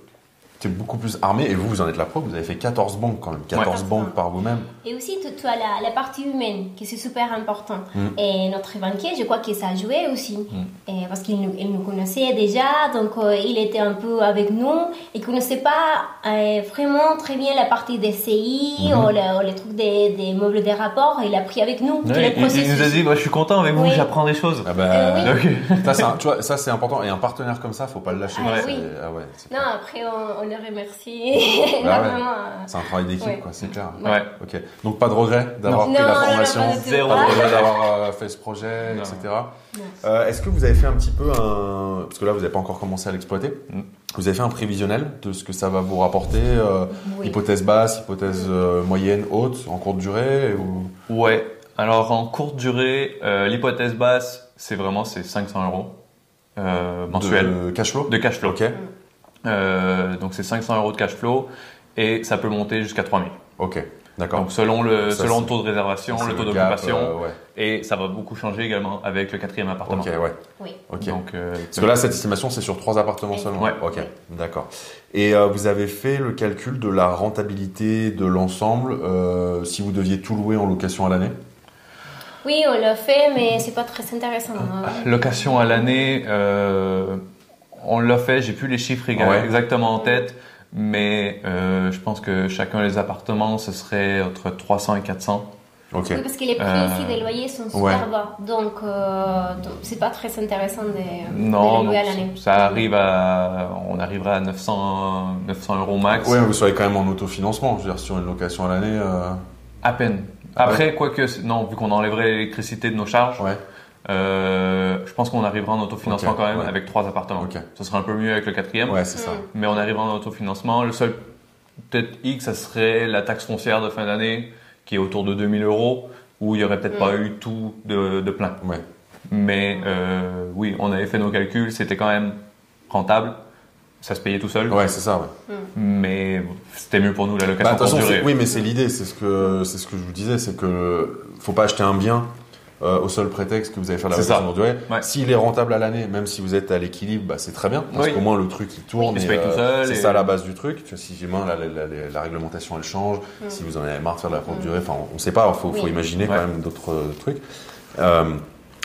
beaucoup plus armé. Et vous, vous en êtes la preuve. Vous avez fait 14 banques quand même. 14 Ouais. banques par vous-même. Et aussi, tu, tu as la, la partie humaine, qui c'est super important. Mm. Et notre banquier, je crois que ça a joué aussi. Et parce qu'il nous, il nous connaissait déjà, donc euh, il était un peu avec nous. Il ne connaissait pas euh, vraiment très bien la partie des CI Mhm. ou, le- ou les trucs des, des meubles des rapports. Il a pris avec nous tout Ouais, le il, il nous a processus. dit, bah, je suis content avec vous, Oui. j'apprends des choses. Ah bah, Euh, Ok. ça, c'est un- tu vois, ça, c'est important. Et un partenaire comme ça, faut pas le lâcher. Ah oui. ah ouais, Non, après, on, on le remercie Bah ouais. énormément. C'est un travail d'équipe, Ouais. quoi, c'est clair. Ouais. Ok. Donc pas de regret d'avoir pris Non, la non, non, formation, pas. Zéro de regret. d'avoir euh, fait ce projet, Non. etc. Euh, Est-ce que vous avez fait un petit peu un... Parce que là, vous n'avez pas encore commencé à l'exploiter. Mm. Vous avez fait un prévisionnel de ce que ça va vous rapporter euh, Oui. Hypothèse basse, hypothèse euh, moyenne, haute, en courte durée ou... Ouais. Alors en courte durée, euh, l'hypothèse basse, c'est vraiment c'est 500 euros euh, mensuel De cash flow? De cash flow. Ok, Euh, donc c'est 500 euros de cash flow et ça peut monter jusqu'à 3000. ok, d'accord. Donc selon le Ça, selon le taux de réservation, le taux d'occupation euh, ouais. et ça va beaucoup changer également avec le quatrième appartement. Ok, ouais. Oui. Donc euh, Parce que là, cette estimation, c'est sur trois appartements seulement. Ouais. Ok, d'accord. Et euh, vous avez fait le calcul de la rentabilité de l'ensemble euh, si vous deviez tout louer en location à l'année? Oui, on l'a fait, mais c'est pas très intéressant. hein. location à l'année, euh, on l'a fait. J'ai plus les chiffres Ouais. exactement en tête, mais euh, je pense que chacun des appartements, ce serait entre 300 et 400. Ok. Oui, parce que les prix Euh, ici des loyers sont super ouais. bas. Donc, euh, donc c'est pas très intéressant de, Non, de louer à l'année. ça arrive à, on arrivera à 900, 900 euros max. Ouais, vous serez quand même en autofinancement. Je veux dire, sur une location à l'année. euh, À peine. Ah Après, quoique, c'est- non, vu qu'on enlèverait l'électricité de nos charges, Ouais. Euh, je pense qu'on arrivera en autofinancement Ok, quand même ouais. avec trois appartements. Ok. Ce sera un peu mieux avec le quatrième, Ouais, c'est ça. Mm. mais on arrivera en autofinancement. Le seul peut-être X, ça serait la taxe foncière de fin d'année, qui est autour de 2000 euros, où il y aurait peut-être Mm. pas eu tout de, de plein. Ouais. Mais euh, oui, on avait fait nos calculs, c'était quand même rentable. Ça se payait tout seul, Ouais, c'est ça, ouais. mais c'était mieux pour nous la Bah, location de toute façon, courte c'est- durée. oui, mais c'est l'idée, c'est ce que c'est ce que je vous disais, c'est que faut pas acheter un bien euh, au seul prétexte que vous allez faire la C'est location ça. courte durée. Ouais. S'il est rentable à l'année, même si vous êtes à l'équilibre, bah, c'est très bien, parce Oui. qu'au moins le truc il tourne. Il se et, paye tout seul C'est et- ça la base du truc. Tu vois, si demain la, la, la- la réglementation elle change, Mm. si vous en avez marre de faire de la courte durée, enfin on, on sait pas, faut, faut Oui. imaginer Ouais. quand même d'autres euh, trucs. Euh,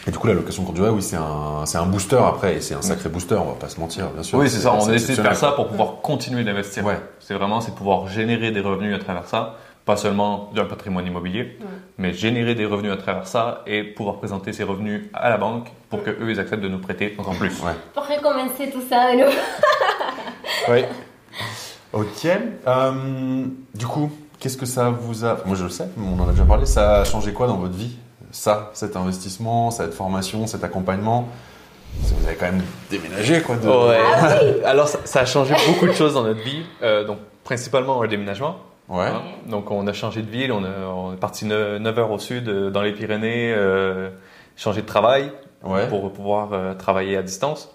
et du coup, la location courte durée, oui, c'est un, c'est un booster après, et c'est un sacré booster, on va pas se mentir, bien sûr. Oui, c'est ça. On a essayé de faire ça pour pouvoir continuer d'investir. Ouais. C'est vraiment, c'est pouvoir générer des revenus à travers ça. Pas seulement d'un patrimoine immobilier, Ouais. mais générer des revenus à travers ça et pouvoir présenter ces revenus à la banque pour que eux ils acceptent de nous prêter encore plus. Ouais. Pour recommencer tout ça, nous. Oui. Ok. Euh, du coup, qu'est-ce que ça vous a. Moi, je le sais, on en a déjà parlé. Ça a changé quoi dans votre vie? Ça, cet investissement, cette formation, cet accompagnement? Vous avez quand même déménagé, quoi. de- Ouais. Alors ça, ça a changé beaucoup de choses dans notre vie. Euh, donc principalement un déménagement. Ouais. hein? Donc on a changé de ville. On, a- on est parti 9 heures au sud, euh, dans les Pyrénées, euh, changer de travail. Ouais. pour pouvoir euh, travailler à distance.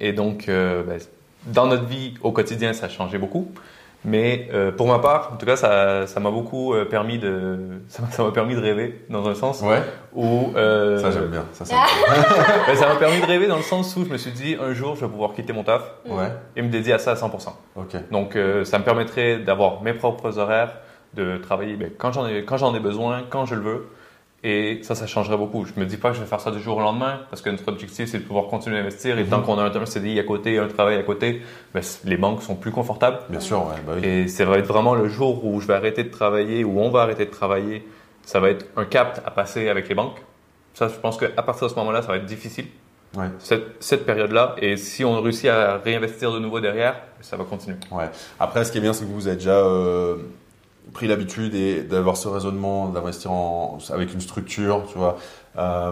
Et donc, euh, ben, dans notre vie au quotidien, ça a changé beaucoup. Mais euh, pour ma part, en tout cas, ça ça m'a beaucoup euh, permis de ça m'a- m'a permis de rêver dans un sens Ouais. où euh, Ça, j'aime bien. Ça, ça ben, ça m'a permis de rêver dans le sens où je me suis dit un jour je vais pouvoir quitter mon taf Ouais. et me dédier à ça à 100%. Ok. Donc euh, ça me permettrait d'avoir mes propres horaires, de travailler ben, quand j'en ai quand j'en ai besoin, quand je le veux. Et ça, ça changerait beaucoup. Je me dis pas que je vais faire ça du jour au lendemain, parce que notre objectif, c'est de pouvoir continuer à investir. Et tant qu'on a un, CDI à côté, un travail à côté, ben, les banques sont plus confortables. Bien sûr, ouais. Bah oui. Et ça va être vraiment le jour où je vais arrêter de travailler, où on va arrêter de travailler. Ça va être un cap à passer avec les banques. Ça, je pense qu'à partir de ce moment-là, ça va être difficile, Ouais. cette, cette période-là. Et si on réussit à réinvestir de nouveau derrière, ça va continuer. Ouais. Après, ce qui est bien, c'est que vous avez déjà euh, pris l'habitude et d'avoir ce raisonnement, d'investir en, avec une structure, tu vois. Euh,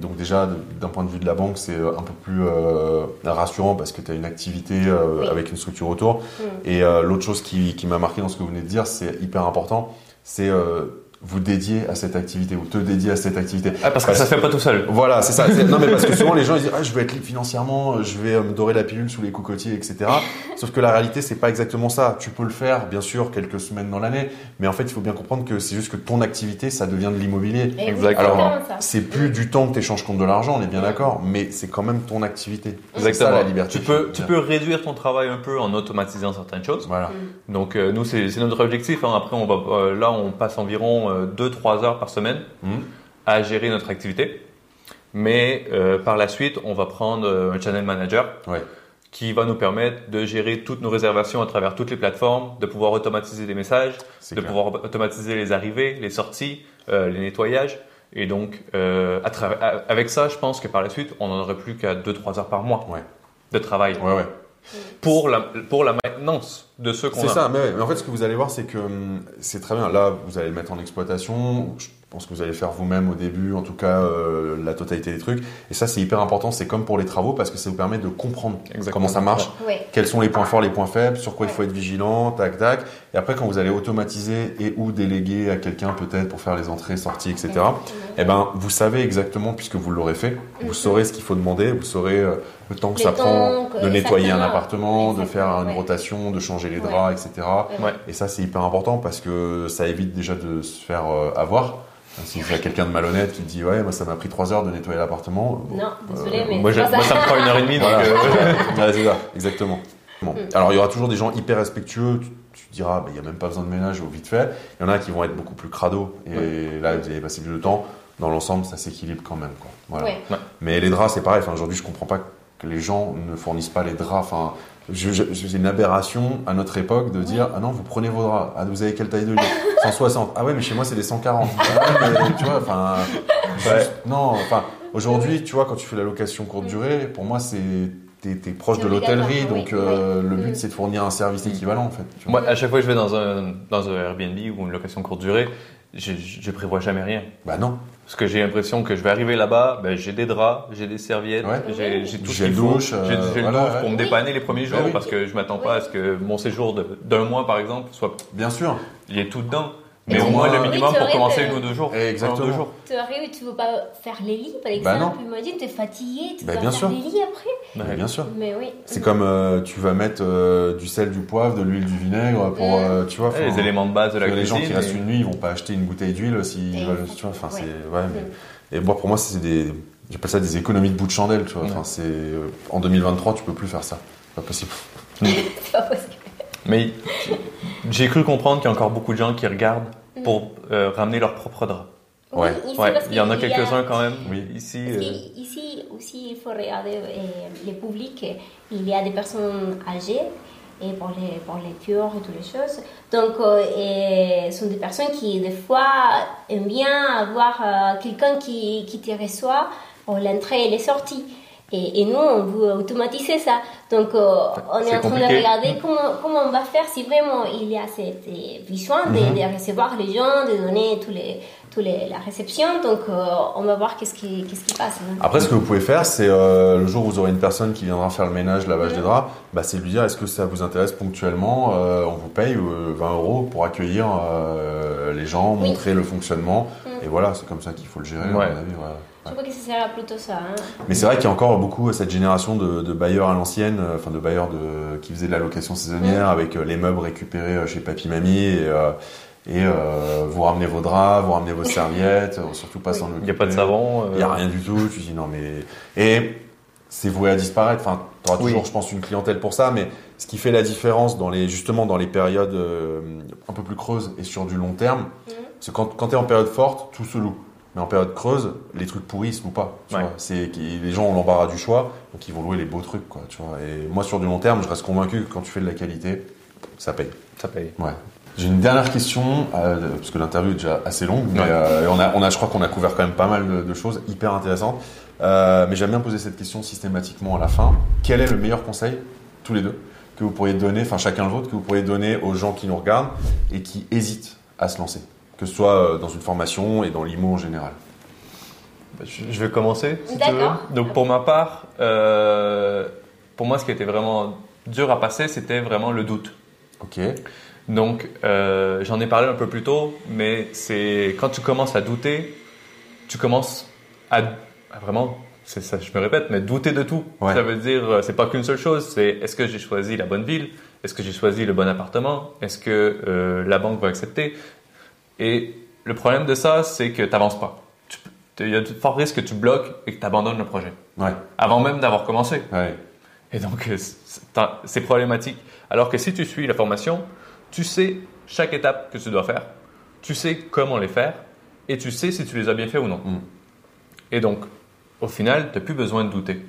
donc déjà, d'un point de vue de la banque, c'est un peu plus euh, rassurant parce que tu as une activité euh, Oui. avec une structure autour. Mm. Et euh, l'autre chose qui, qui m'a marqué dans ce que vous venez de dire, c'est hyper important, c'est euh, vous dédiez à cette activité ou te dédiez à cette activité. Ah, parce que ça se fait pas tout seul. Voilà, c'est ça. Non, mais parce que souvent les gens ils disent ah, je vais être libre financièrement, je vais euh, me dorer la pilule sous les cocotiers, etc. Sauf que la réalité c'est pas exactement ça. Tu peux le faire, bien sûr, quelques semaines dans l'année, mais en fait il faut bien comprendre que c'est juste que ton activité ça devient de l'immobilier. Exactement. Alors c'est plus du temps que tu échanges contre de l'argent, on est bien d'accord, mais c'est quand même ton activité. C'est ça la liberté. Tu peux, tu réduire ton travail un peu en automatisant certaines choses. Voilà. Donc euh, nous, c'est c'est notre objectif. hein. Après, on va, euh, là, on passe environ 2-3 heures par semaine Mhm. à gérer notre activité. Mais euh, par la suite, on va prendre euh, un channel manager Ouais. Qui va nous permettre de gérer toutes nos réservations à travers toutes les plateformes, de pouvoir automatiser des messages, de clair. pouvoir automatiser les arrivées, les sorties, euh, les nettoyages. Et donc, euh, à- avec ça, je pense que par la suite, on n'en aurait plus qu'à 2-3 heures par mois Ouais. de travail Ouais, ouais. pour la, pour la maintenance de ceux qu'on C'est a. ça, mais, en fait, ce que vous allez voir, c'est que hum, c'est très bien. Là, vous allez le mettre en exploitation. Je pense que vous allez faire vous-même au début, en tout cas, euh, la totalité des trucs. Et ça, c'est hyper important. C'est comme pour les travaux parce que ça vous permet de comprendre Exactement. comment ça marche, Ouais. quels sont les points forts, les points faibles, sur quoi il faut être vigilant, tac, tac. Et après, quand vous allez automatiser et ou déléguer à quelqu'un peut-être pour faire les entrées, sorties, etc. Eh ben, vous savez exactement, puisque vous l'aurez fait, vous Mhm. saurez ce qu'il faut demander, vous saurez euh, le temps que ça temps prend de nettoyer un exactement. appartement, de faire une ouais. rotation, de changer les Ouais. draps, etc. Ouais. Et ça, c'est hyper important parce que ça évite déjà de se faire euh, avoir. Si vous avez quelqu'un de malhonnête qui te dit ouais moi ça m'a pris trois heures de nettoyer l'appartement. Non, désolé, Euh, mais Moi, ça me prend une heure et demie. donc, Voilà. euh, Ouais, ça, exactement. Bon. Mm. Alors il y aura toujours des gens hyper respectueux. Tu, tu diras bah, il y a même pas besoin de ménage au vite fait. Il y en a qui vont être beaucoup plus crado et là vous allez passer plus de temps. Dans l'ensemble ça s'équilibre quand même quoi. Voilà. Ouais. Mais les draps c'est pareil. Enfin aujourd'hui je comprends pas que les gens ne fournissent pas les draps. Enfin c'est une aberration à notre époque de dire ah non vous prenez vos draps. Ah vous avez quelle taille de lit? 160. Ah ouais mais chez moi c'est des 140. Ah ouais, mais tu vois enfin juste- non enfin aujourd'hui tu vois quand tu fais la location courte durée pour moi c'est t'es es proche de l'hôtellerie donc oui, euh, oui. le but Mm. c'est de fournir un service équivalent en fait. tu vois. Moi, à chaque fois que je vais dans un, dans un Airbnb ou une location courte durée, je, je prévois jamais rien. Bah non. Parce que j'ai l'impression que je vais arriver là-bas, ben, j'ai des draps, j'ai des serviettes, Ouais. j'ai j'ai tout ce qu'il faut. douche, J'ai douche ouais. pour me Oui. dépanner les premiers jours Bah oui. parce que je m'attends pas à ce que mon séjour de- d'un mois, par exemple, soit Bien sûr. il y ait tout dedans. Mais au moins le minimum pour commencer une ou deux jours. Exactement. Un ou deux jours. Tu arrives, tu veux pas faire les lits, par Bah exemple. Imagine, tu es fatigué, tu Bah, vas bien faire sûr. les lits après. Mais bien sûr. Mais oui. C'est comme euh, tu vas mettre euh, du sel, du poivre, de l'huile, du vinaigre pour euh, tu vois. Ouais, les éléments de base de la que les cuisine. gens qui restent une nuit, ils vont pas acheter une bouteille d'huile s'ils veulent. Tu vois. Enfin ouais. c'est ouais. Mais... Et moi pour moi c'est des j'appelle ça des économies de bout de chandelle. Tu vois. Ouais. Enfin c'est en 2023 tu peux plus faire ça. C'est pas possible. C'est pas possible. Mais j'ai cru comprendre qu'il y a encore beaucoup de gens qui regardent pour euh, ramener leur propre drap. Ouais. Ici, Ouais, il y en a quelques-uns quand même. Oui. Ici, euh, qu'ici aussi, il faut regarder euh, le public. Il y a des personnes âgées et pour les, pour les cures et toutes les choses. Donc, euh, et ce sont des personnes qui, des fois, aiment bien avoir euh, quelqu'un qui, qui te reçoit pour l'entrée et les sorties. Et, et nous, on veut automatiser ça. Donc, euh, on est, en train compliqué. de regarder comment, comment on va faire si vraiment il y a cette euh, besoin de, Mhm. de recevoir les gens, de donner tous les, tous les, la réception. Donc, euh, on va voir qu'est-ce qui, qu'est-ce qui passe. hein. Après, ce que vous pouvez faire, c'est euh, le jour où vous aurez une personne qui viendra faire le ménage, lavage des draps, bah, c'est lui dire est-ce que ça vous intéresse ponctuellement On vous paye euh, 20 euros pour accueillir les gens, Oui. montrer le fonctionnement. Mm. Et voilà, c'est comme ça qu'il faut le gérer, à Ouais. mon avis. voilà. Je crois que ce sera plutôt ça. hein. Mais c'est vrai qu'il y a encore beaucoup cette génération de, de bailleurs à l'ancienne, euh, enfin de bailleurs de, qui faisaient de la location saisonnière avec euh, les meubles récupérés euh, chez papy mamie et, euh, et euh, vous ramenez vos draps, vous ramenez vos serviettes, euh, surtout pas Oui. s'en il n'y a pas de savon. euh, Il n'y a rien du tout. Tu dis non, mais. Et c'est voué à disparaître. Enfin, tu auras Oui. toujours, je pense, une clientèle pour ça. Mais ce qui fait la différence, dans les, justement, dans les périodes euh, un peu plus creuses et sur du long terme, Mhm. c'est quand, quand tu es en période forte, tout se loue. Mais en période creuse, les trucs pourris ils se louent pas. Tu Ouais. vois. C'est, qui- les gens ont l'embarras du choix, donc ils vont louer les beaux trucs. Quoi, tu vois. Et moi, sur du long terme, je reste convaincu que quand tu fais de la qualité, ça paye. Ça paye. Ouais. J'ai une dernière question, euh, parce que l'interview est déjà assez longue, mais Ouais. euh, on, a, on a, je crois qu'on a couvert quand même pas mal de, de choses hyper intéressantes. Euh, mais j'aime bien poser cette question systématiquement à la fin. Quel est le meilleur conseil, tous les deux, que vous pourriez donner, enfin chacun le vôtre, que vous pourriez donner aux gens qui nous regardent et qui hésitent à se lancer? Que ce soit euh, dans une formation et dans l'IMO en général. Je je vais commencer, si tu D'accord. veux. Donc, pour ma part, euh, pour moi, ce qui était vraiment dur à passer, c'était vraiment le doute. Ok. Donc, euh, j'en ai parlé un peu plus tôt, mais c'est quand tu commences à douter, tu commences à, à vraiment, c'est ça, je me répète, mais douter de tout. Ouais. Ça veut dire, c'est pas qu'une seule chose, c'est est-ce que j'ai choisi la bonne ville, est-ce que j'ai choisi le bon appartement, est-ce que euh, la banque va accepter? Et le problème de ça, c'est que tu n'avances pas. Il y a de forts risques que tu bloques et que tu abandonnes le projet Ouais, avant même d'avoir commencé. ouais. Et donc, euh, c'est problématique. Alors que si tu suis la formation, tu sais chaque étape que tu dois faire, tu sais comment les faire, et tu sais si tu les as bien fait ou non. Mm. Et donc, au final, tu n'as plus besoin de douter.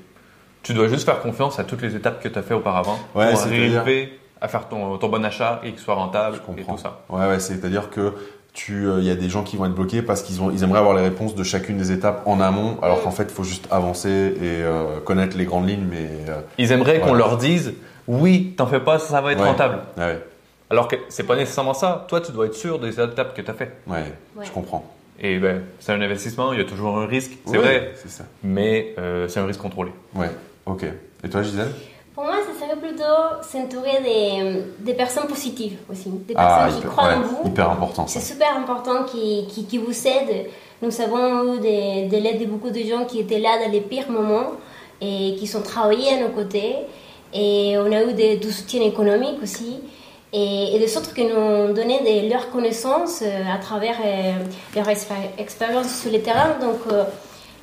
Tu dois juste faire confiance à toutes les étapes que tu as fait auparavant Ouais, pour arriver à faire ton, ton bon achat et qu'il soit rentable Je et comprends. tout ça. Ouais, ouais, c'est-à-dire que tu, euh, il y a des gens qui vont être bloqués parce qu'ils ont, ils aimeraient avoir les réponses de chacune des étapes en amont, alors qu'en fait, il faut juste avancer et euh, connaître les grandes lignes, mais euh, Ils aimeraient qu'on leur dise oui, t'en fais pas, ça va être Ouais. rentable. ouais, Alors que c'est pas nécessairement ça. Toi, tu dois être sûr des étapes que tu as fait. ouais, Ouais. je comprends. Et ben, c'est un investissement, il y a toujours un risque, c'est Ouais, vrai, C'est ça. mais euh, c'est un risque contrôlé. Ouais, ok. Et toi, Gisèle? Pour moi, ce serait plutôt s'entourer des, des personnes positives aussi, des Ah, personnes qui hyper, croient en vous. hyper important ça. C'est super important qui, qui, qui vous aident. Nous avons eu des, de l'aide de beaucoup de gens qui étaient là dans les pires moments et qui sont travaillés à nos côtés. Et on a eu des, du soutien économique aussi. Et, et des autres qui nous ont donné de leurs connaissances euh, à travers euh, leur expé- expérience sur le terrain. Donc, euh,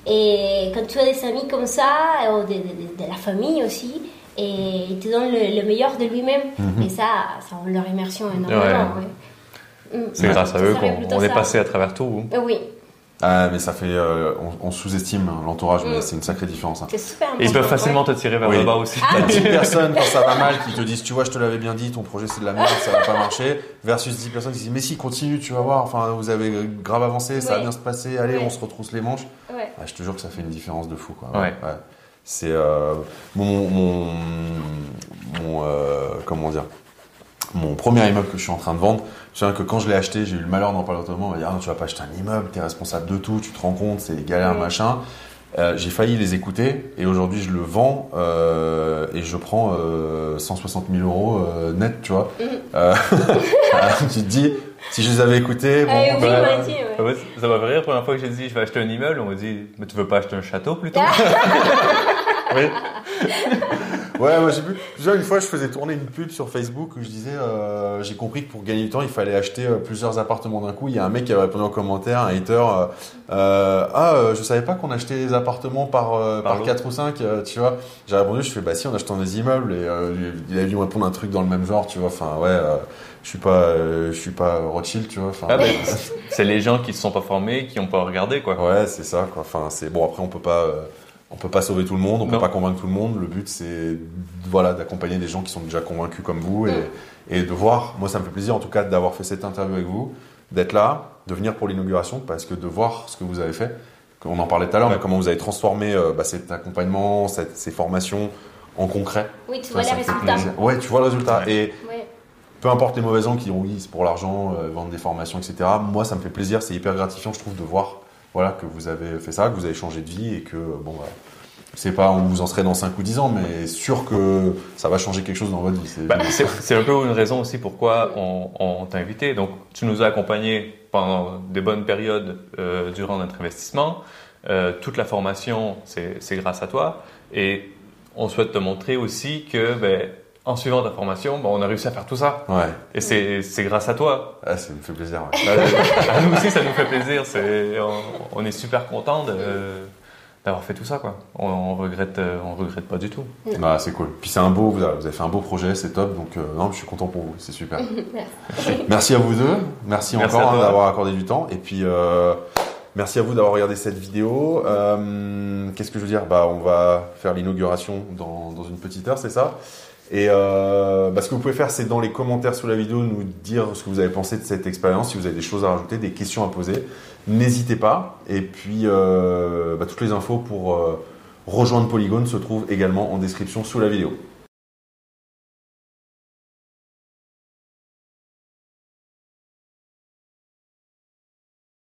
et quand tu as des amis comme ça, ou de, de- de- de la famille aussi, et ils te donnent le, le meilleur de lui-même. Et ça, ça rend leur immersion énormément. ouais. Mm. C'est Ouais. grâce à Ça eux qu'on est passé à travers tout. Euh, Oui, Ah, mais ça fait, euh, on, on sous-estime l'entourage, mais Mm. c'est une sacrée différence. hein. c'est super important. Et ils peuvent facilement te tirer vers Oui. le bas aussi. Ah. T'as 10 personnes quand ça va mal qui te disent tu vois je te l'avais bien dit ton projet c'est de la merde ça va pas marcher versus 10 personnes qui disent mais si continue tu vas voir enfin vous avez grave avancé ça va Ouais. bien se passer allez Ouais. on se retrousse les manches Ouais. Ah, je te jure que ça fait une différence de fou quoi Ouais. C'est euh, mon mon, mon, euh, comment dire mon premier immeuble que je suis en train de vendre, je souviens que quand je l'ai acheté, j'ai eu le malheur d'en parler autrement. On m'a dit, ah non, tu vas pas acheter un immeuble, tu es responsable de tout, tu te rends compte, c'est galère, Oui. machin. Euh, j'ai failli les écouter et aujourd'hui je le vends euh, et je prends euh, 160 000 euros euh, net, tu vois. Euh, tu te dis, si je les avais écoutés, bon, Ah, bah, ouais. Ouais, ça m'a fait rire, la première fois que j'ai dit je vais acheter un immeuble, on m'a dit mais tu veux pas acheter un château plutôt? Oui. Ouais, moi j'ai vu. Déjà, une fois, je faisais tourner une pub sur Facebook où je disais euh, j'ai compris que pour gagner du temps, il fallait acheter euh, plusieurs appartements d'un coup. Il y a un mec qui avait répondu en commentaire, un hater euh, euh, Ah, euh, je savais pas qu'on achetait des appartements par, euh, Par lot. 4 ou 5, tu vois. J'ai répondu je fais Bah si, en achetant des immeubles. Et euh, il a dû me répondre un truc dans le même genre, tu vois. Enfin, ouais, euh, je suis pas, euh, je suis pas Rothschild, tu vois. Ah ben, c'est les gens qui se sont pas formés, qui ont pas regardé quoi. Ouais, c'est ça, quoi. Enfin, c'est bon. Après, on peut pas, euh, on peut pas sauver tout le monde, on peut Non. pas convaincre tout le monde. Le but, c'est, voilà, d'accompagner des gens qui sont déjà convaincus comme vous et, et de voir. Moi, ça me fait plaisir, en tout cas, d'avoir fait cette interview avec vous, d'être là, de venir pour l'inauguration, parce que de voir ce que vous avez fait. On en parlait tout à l'heure, mais comment vous avez transformé euh, bah, cet accompagnement, cette- ces formations en concret. Oui, tu vois les résultats. Ouais, tu vois le résultat. Et Ouais. peu importe les mauvais gens qui ont oui, c'est pour l'argent, euh, vendre des formations, etc. Moi, ça me fait plaisir, c'est hyper gratifiant, je trouve, de voir voilà, que vous avez fait ça, que vous avez changé de vie et que, euh, bon, bah, je sais pas où vous en serez dans 5 ou 10 ans, mais sûr que ça va changer quelque chose dans votre vie. c'est- Bah, un peu une raison aussi pourquoi on, on t'a invité. Donc, tu nous as accompagnés pendant des bonnes périodes euh, durant notre investissement. Euh, toute la formation, c'est c'est grâce à toi. Et on souhaite te montrer aussi que, ben, en suivant ta formation, ben, on a réussi à faire tout ça. Ouais, Et c'est c'est grâce à toi. ah, ça me fait plaisir. ouais. À nous aussi, ça nous fait plaisir. C'est, on, on est super content de d'avoir fait tout ça, quoi. On, on regrette, on regrette pas du tout. Bah, c'est cool. Puis c'est un beau, vous avez, fait un beau projet, c'est top, donc euh, non, je suis content pour vous, c'est super. Merci à vous deux. Merci, Merci encore hein, d'avoir accordé du temps. Et puis, euh, merci à vous d'avoir regardé cette vidéo. Euh, Qu'est-ce que je veux dire? Bah, On va faire l'inauguration dans, dans une petite heure, c'est ça? Et euh, bah, ce que vous pouvez faire, c'est dans les commentaires sous la vidéo nous dire ce que vous avez pensé de cette expérience, si vous avez des choses à rajouter, des questions à poser. N'hésitez pas. Et puis, euh, bah, toutes les infos pour euh, rejoindre Polygone se trouvent également en description sous la vidéo.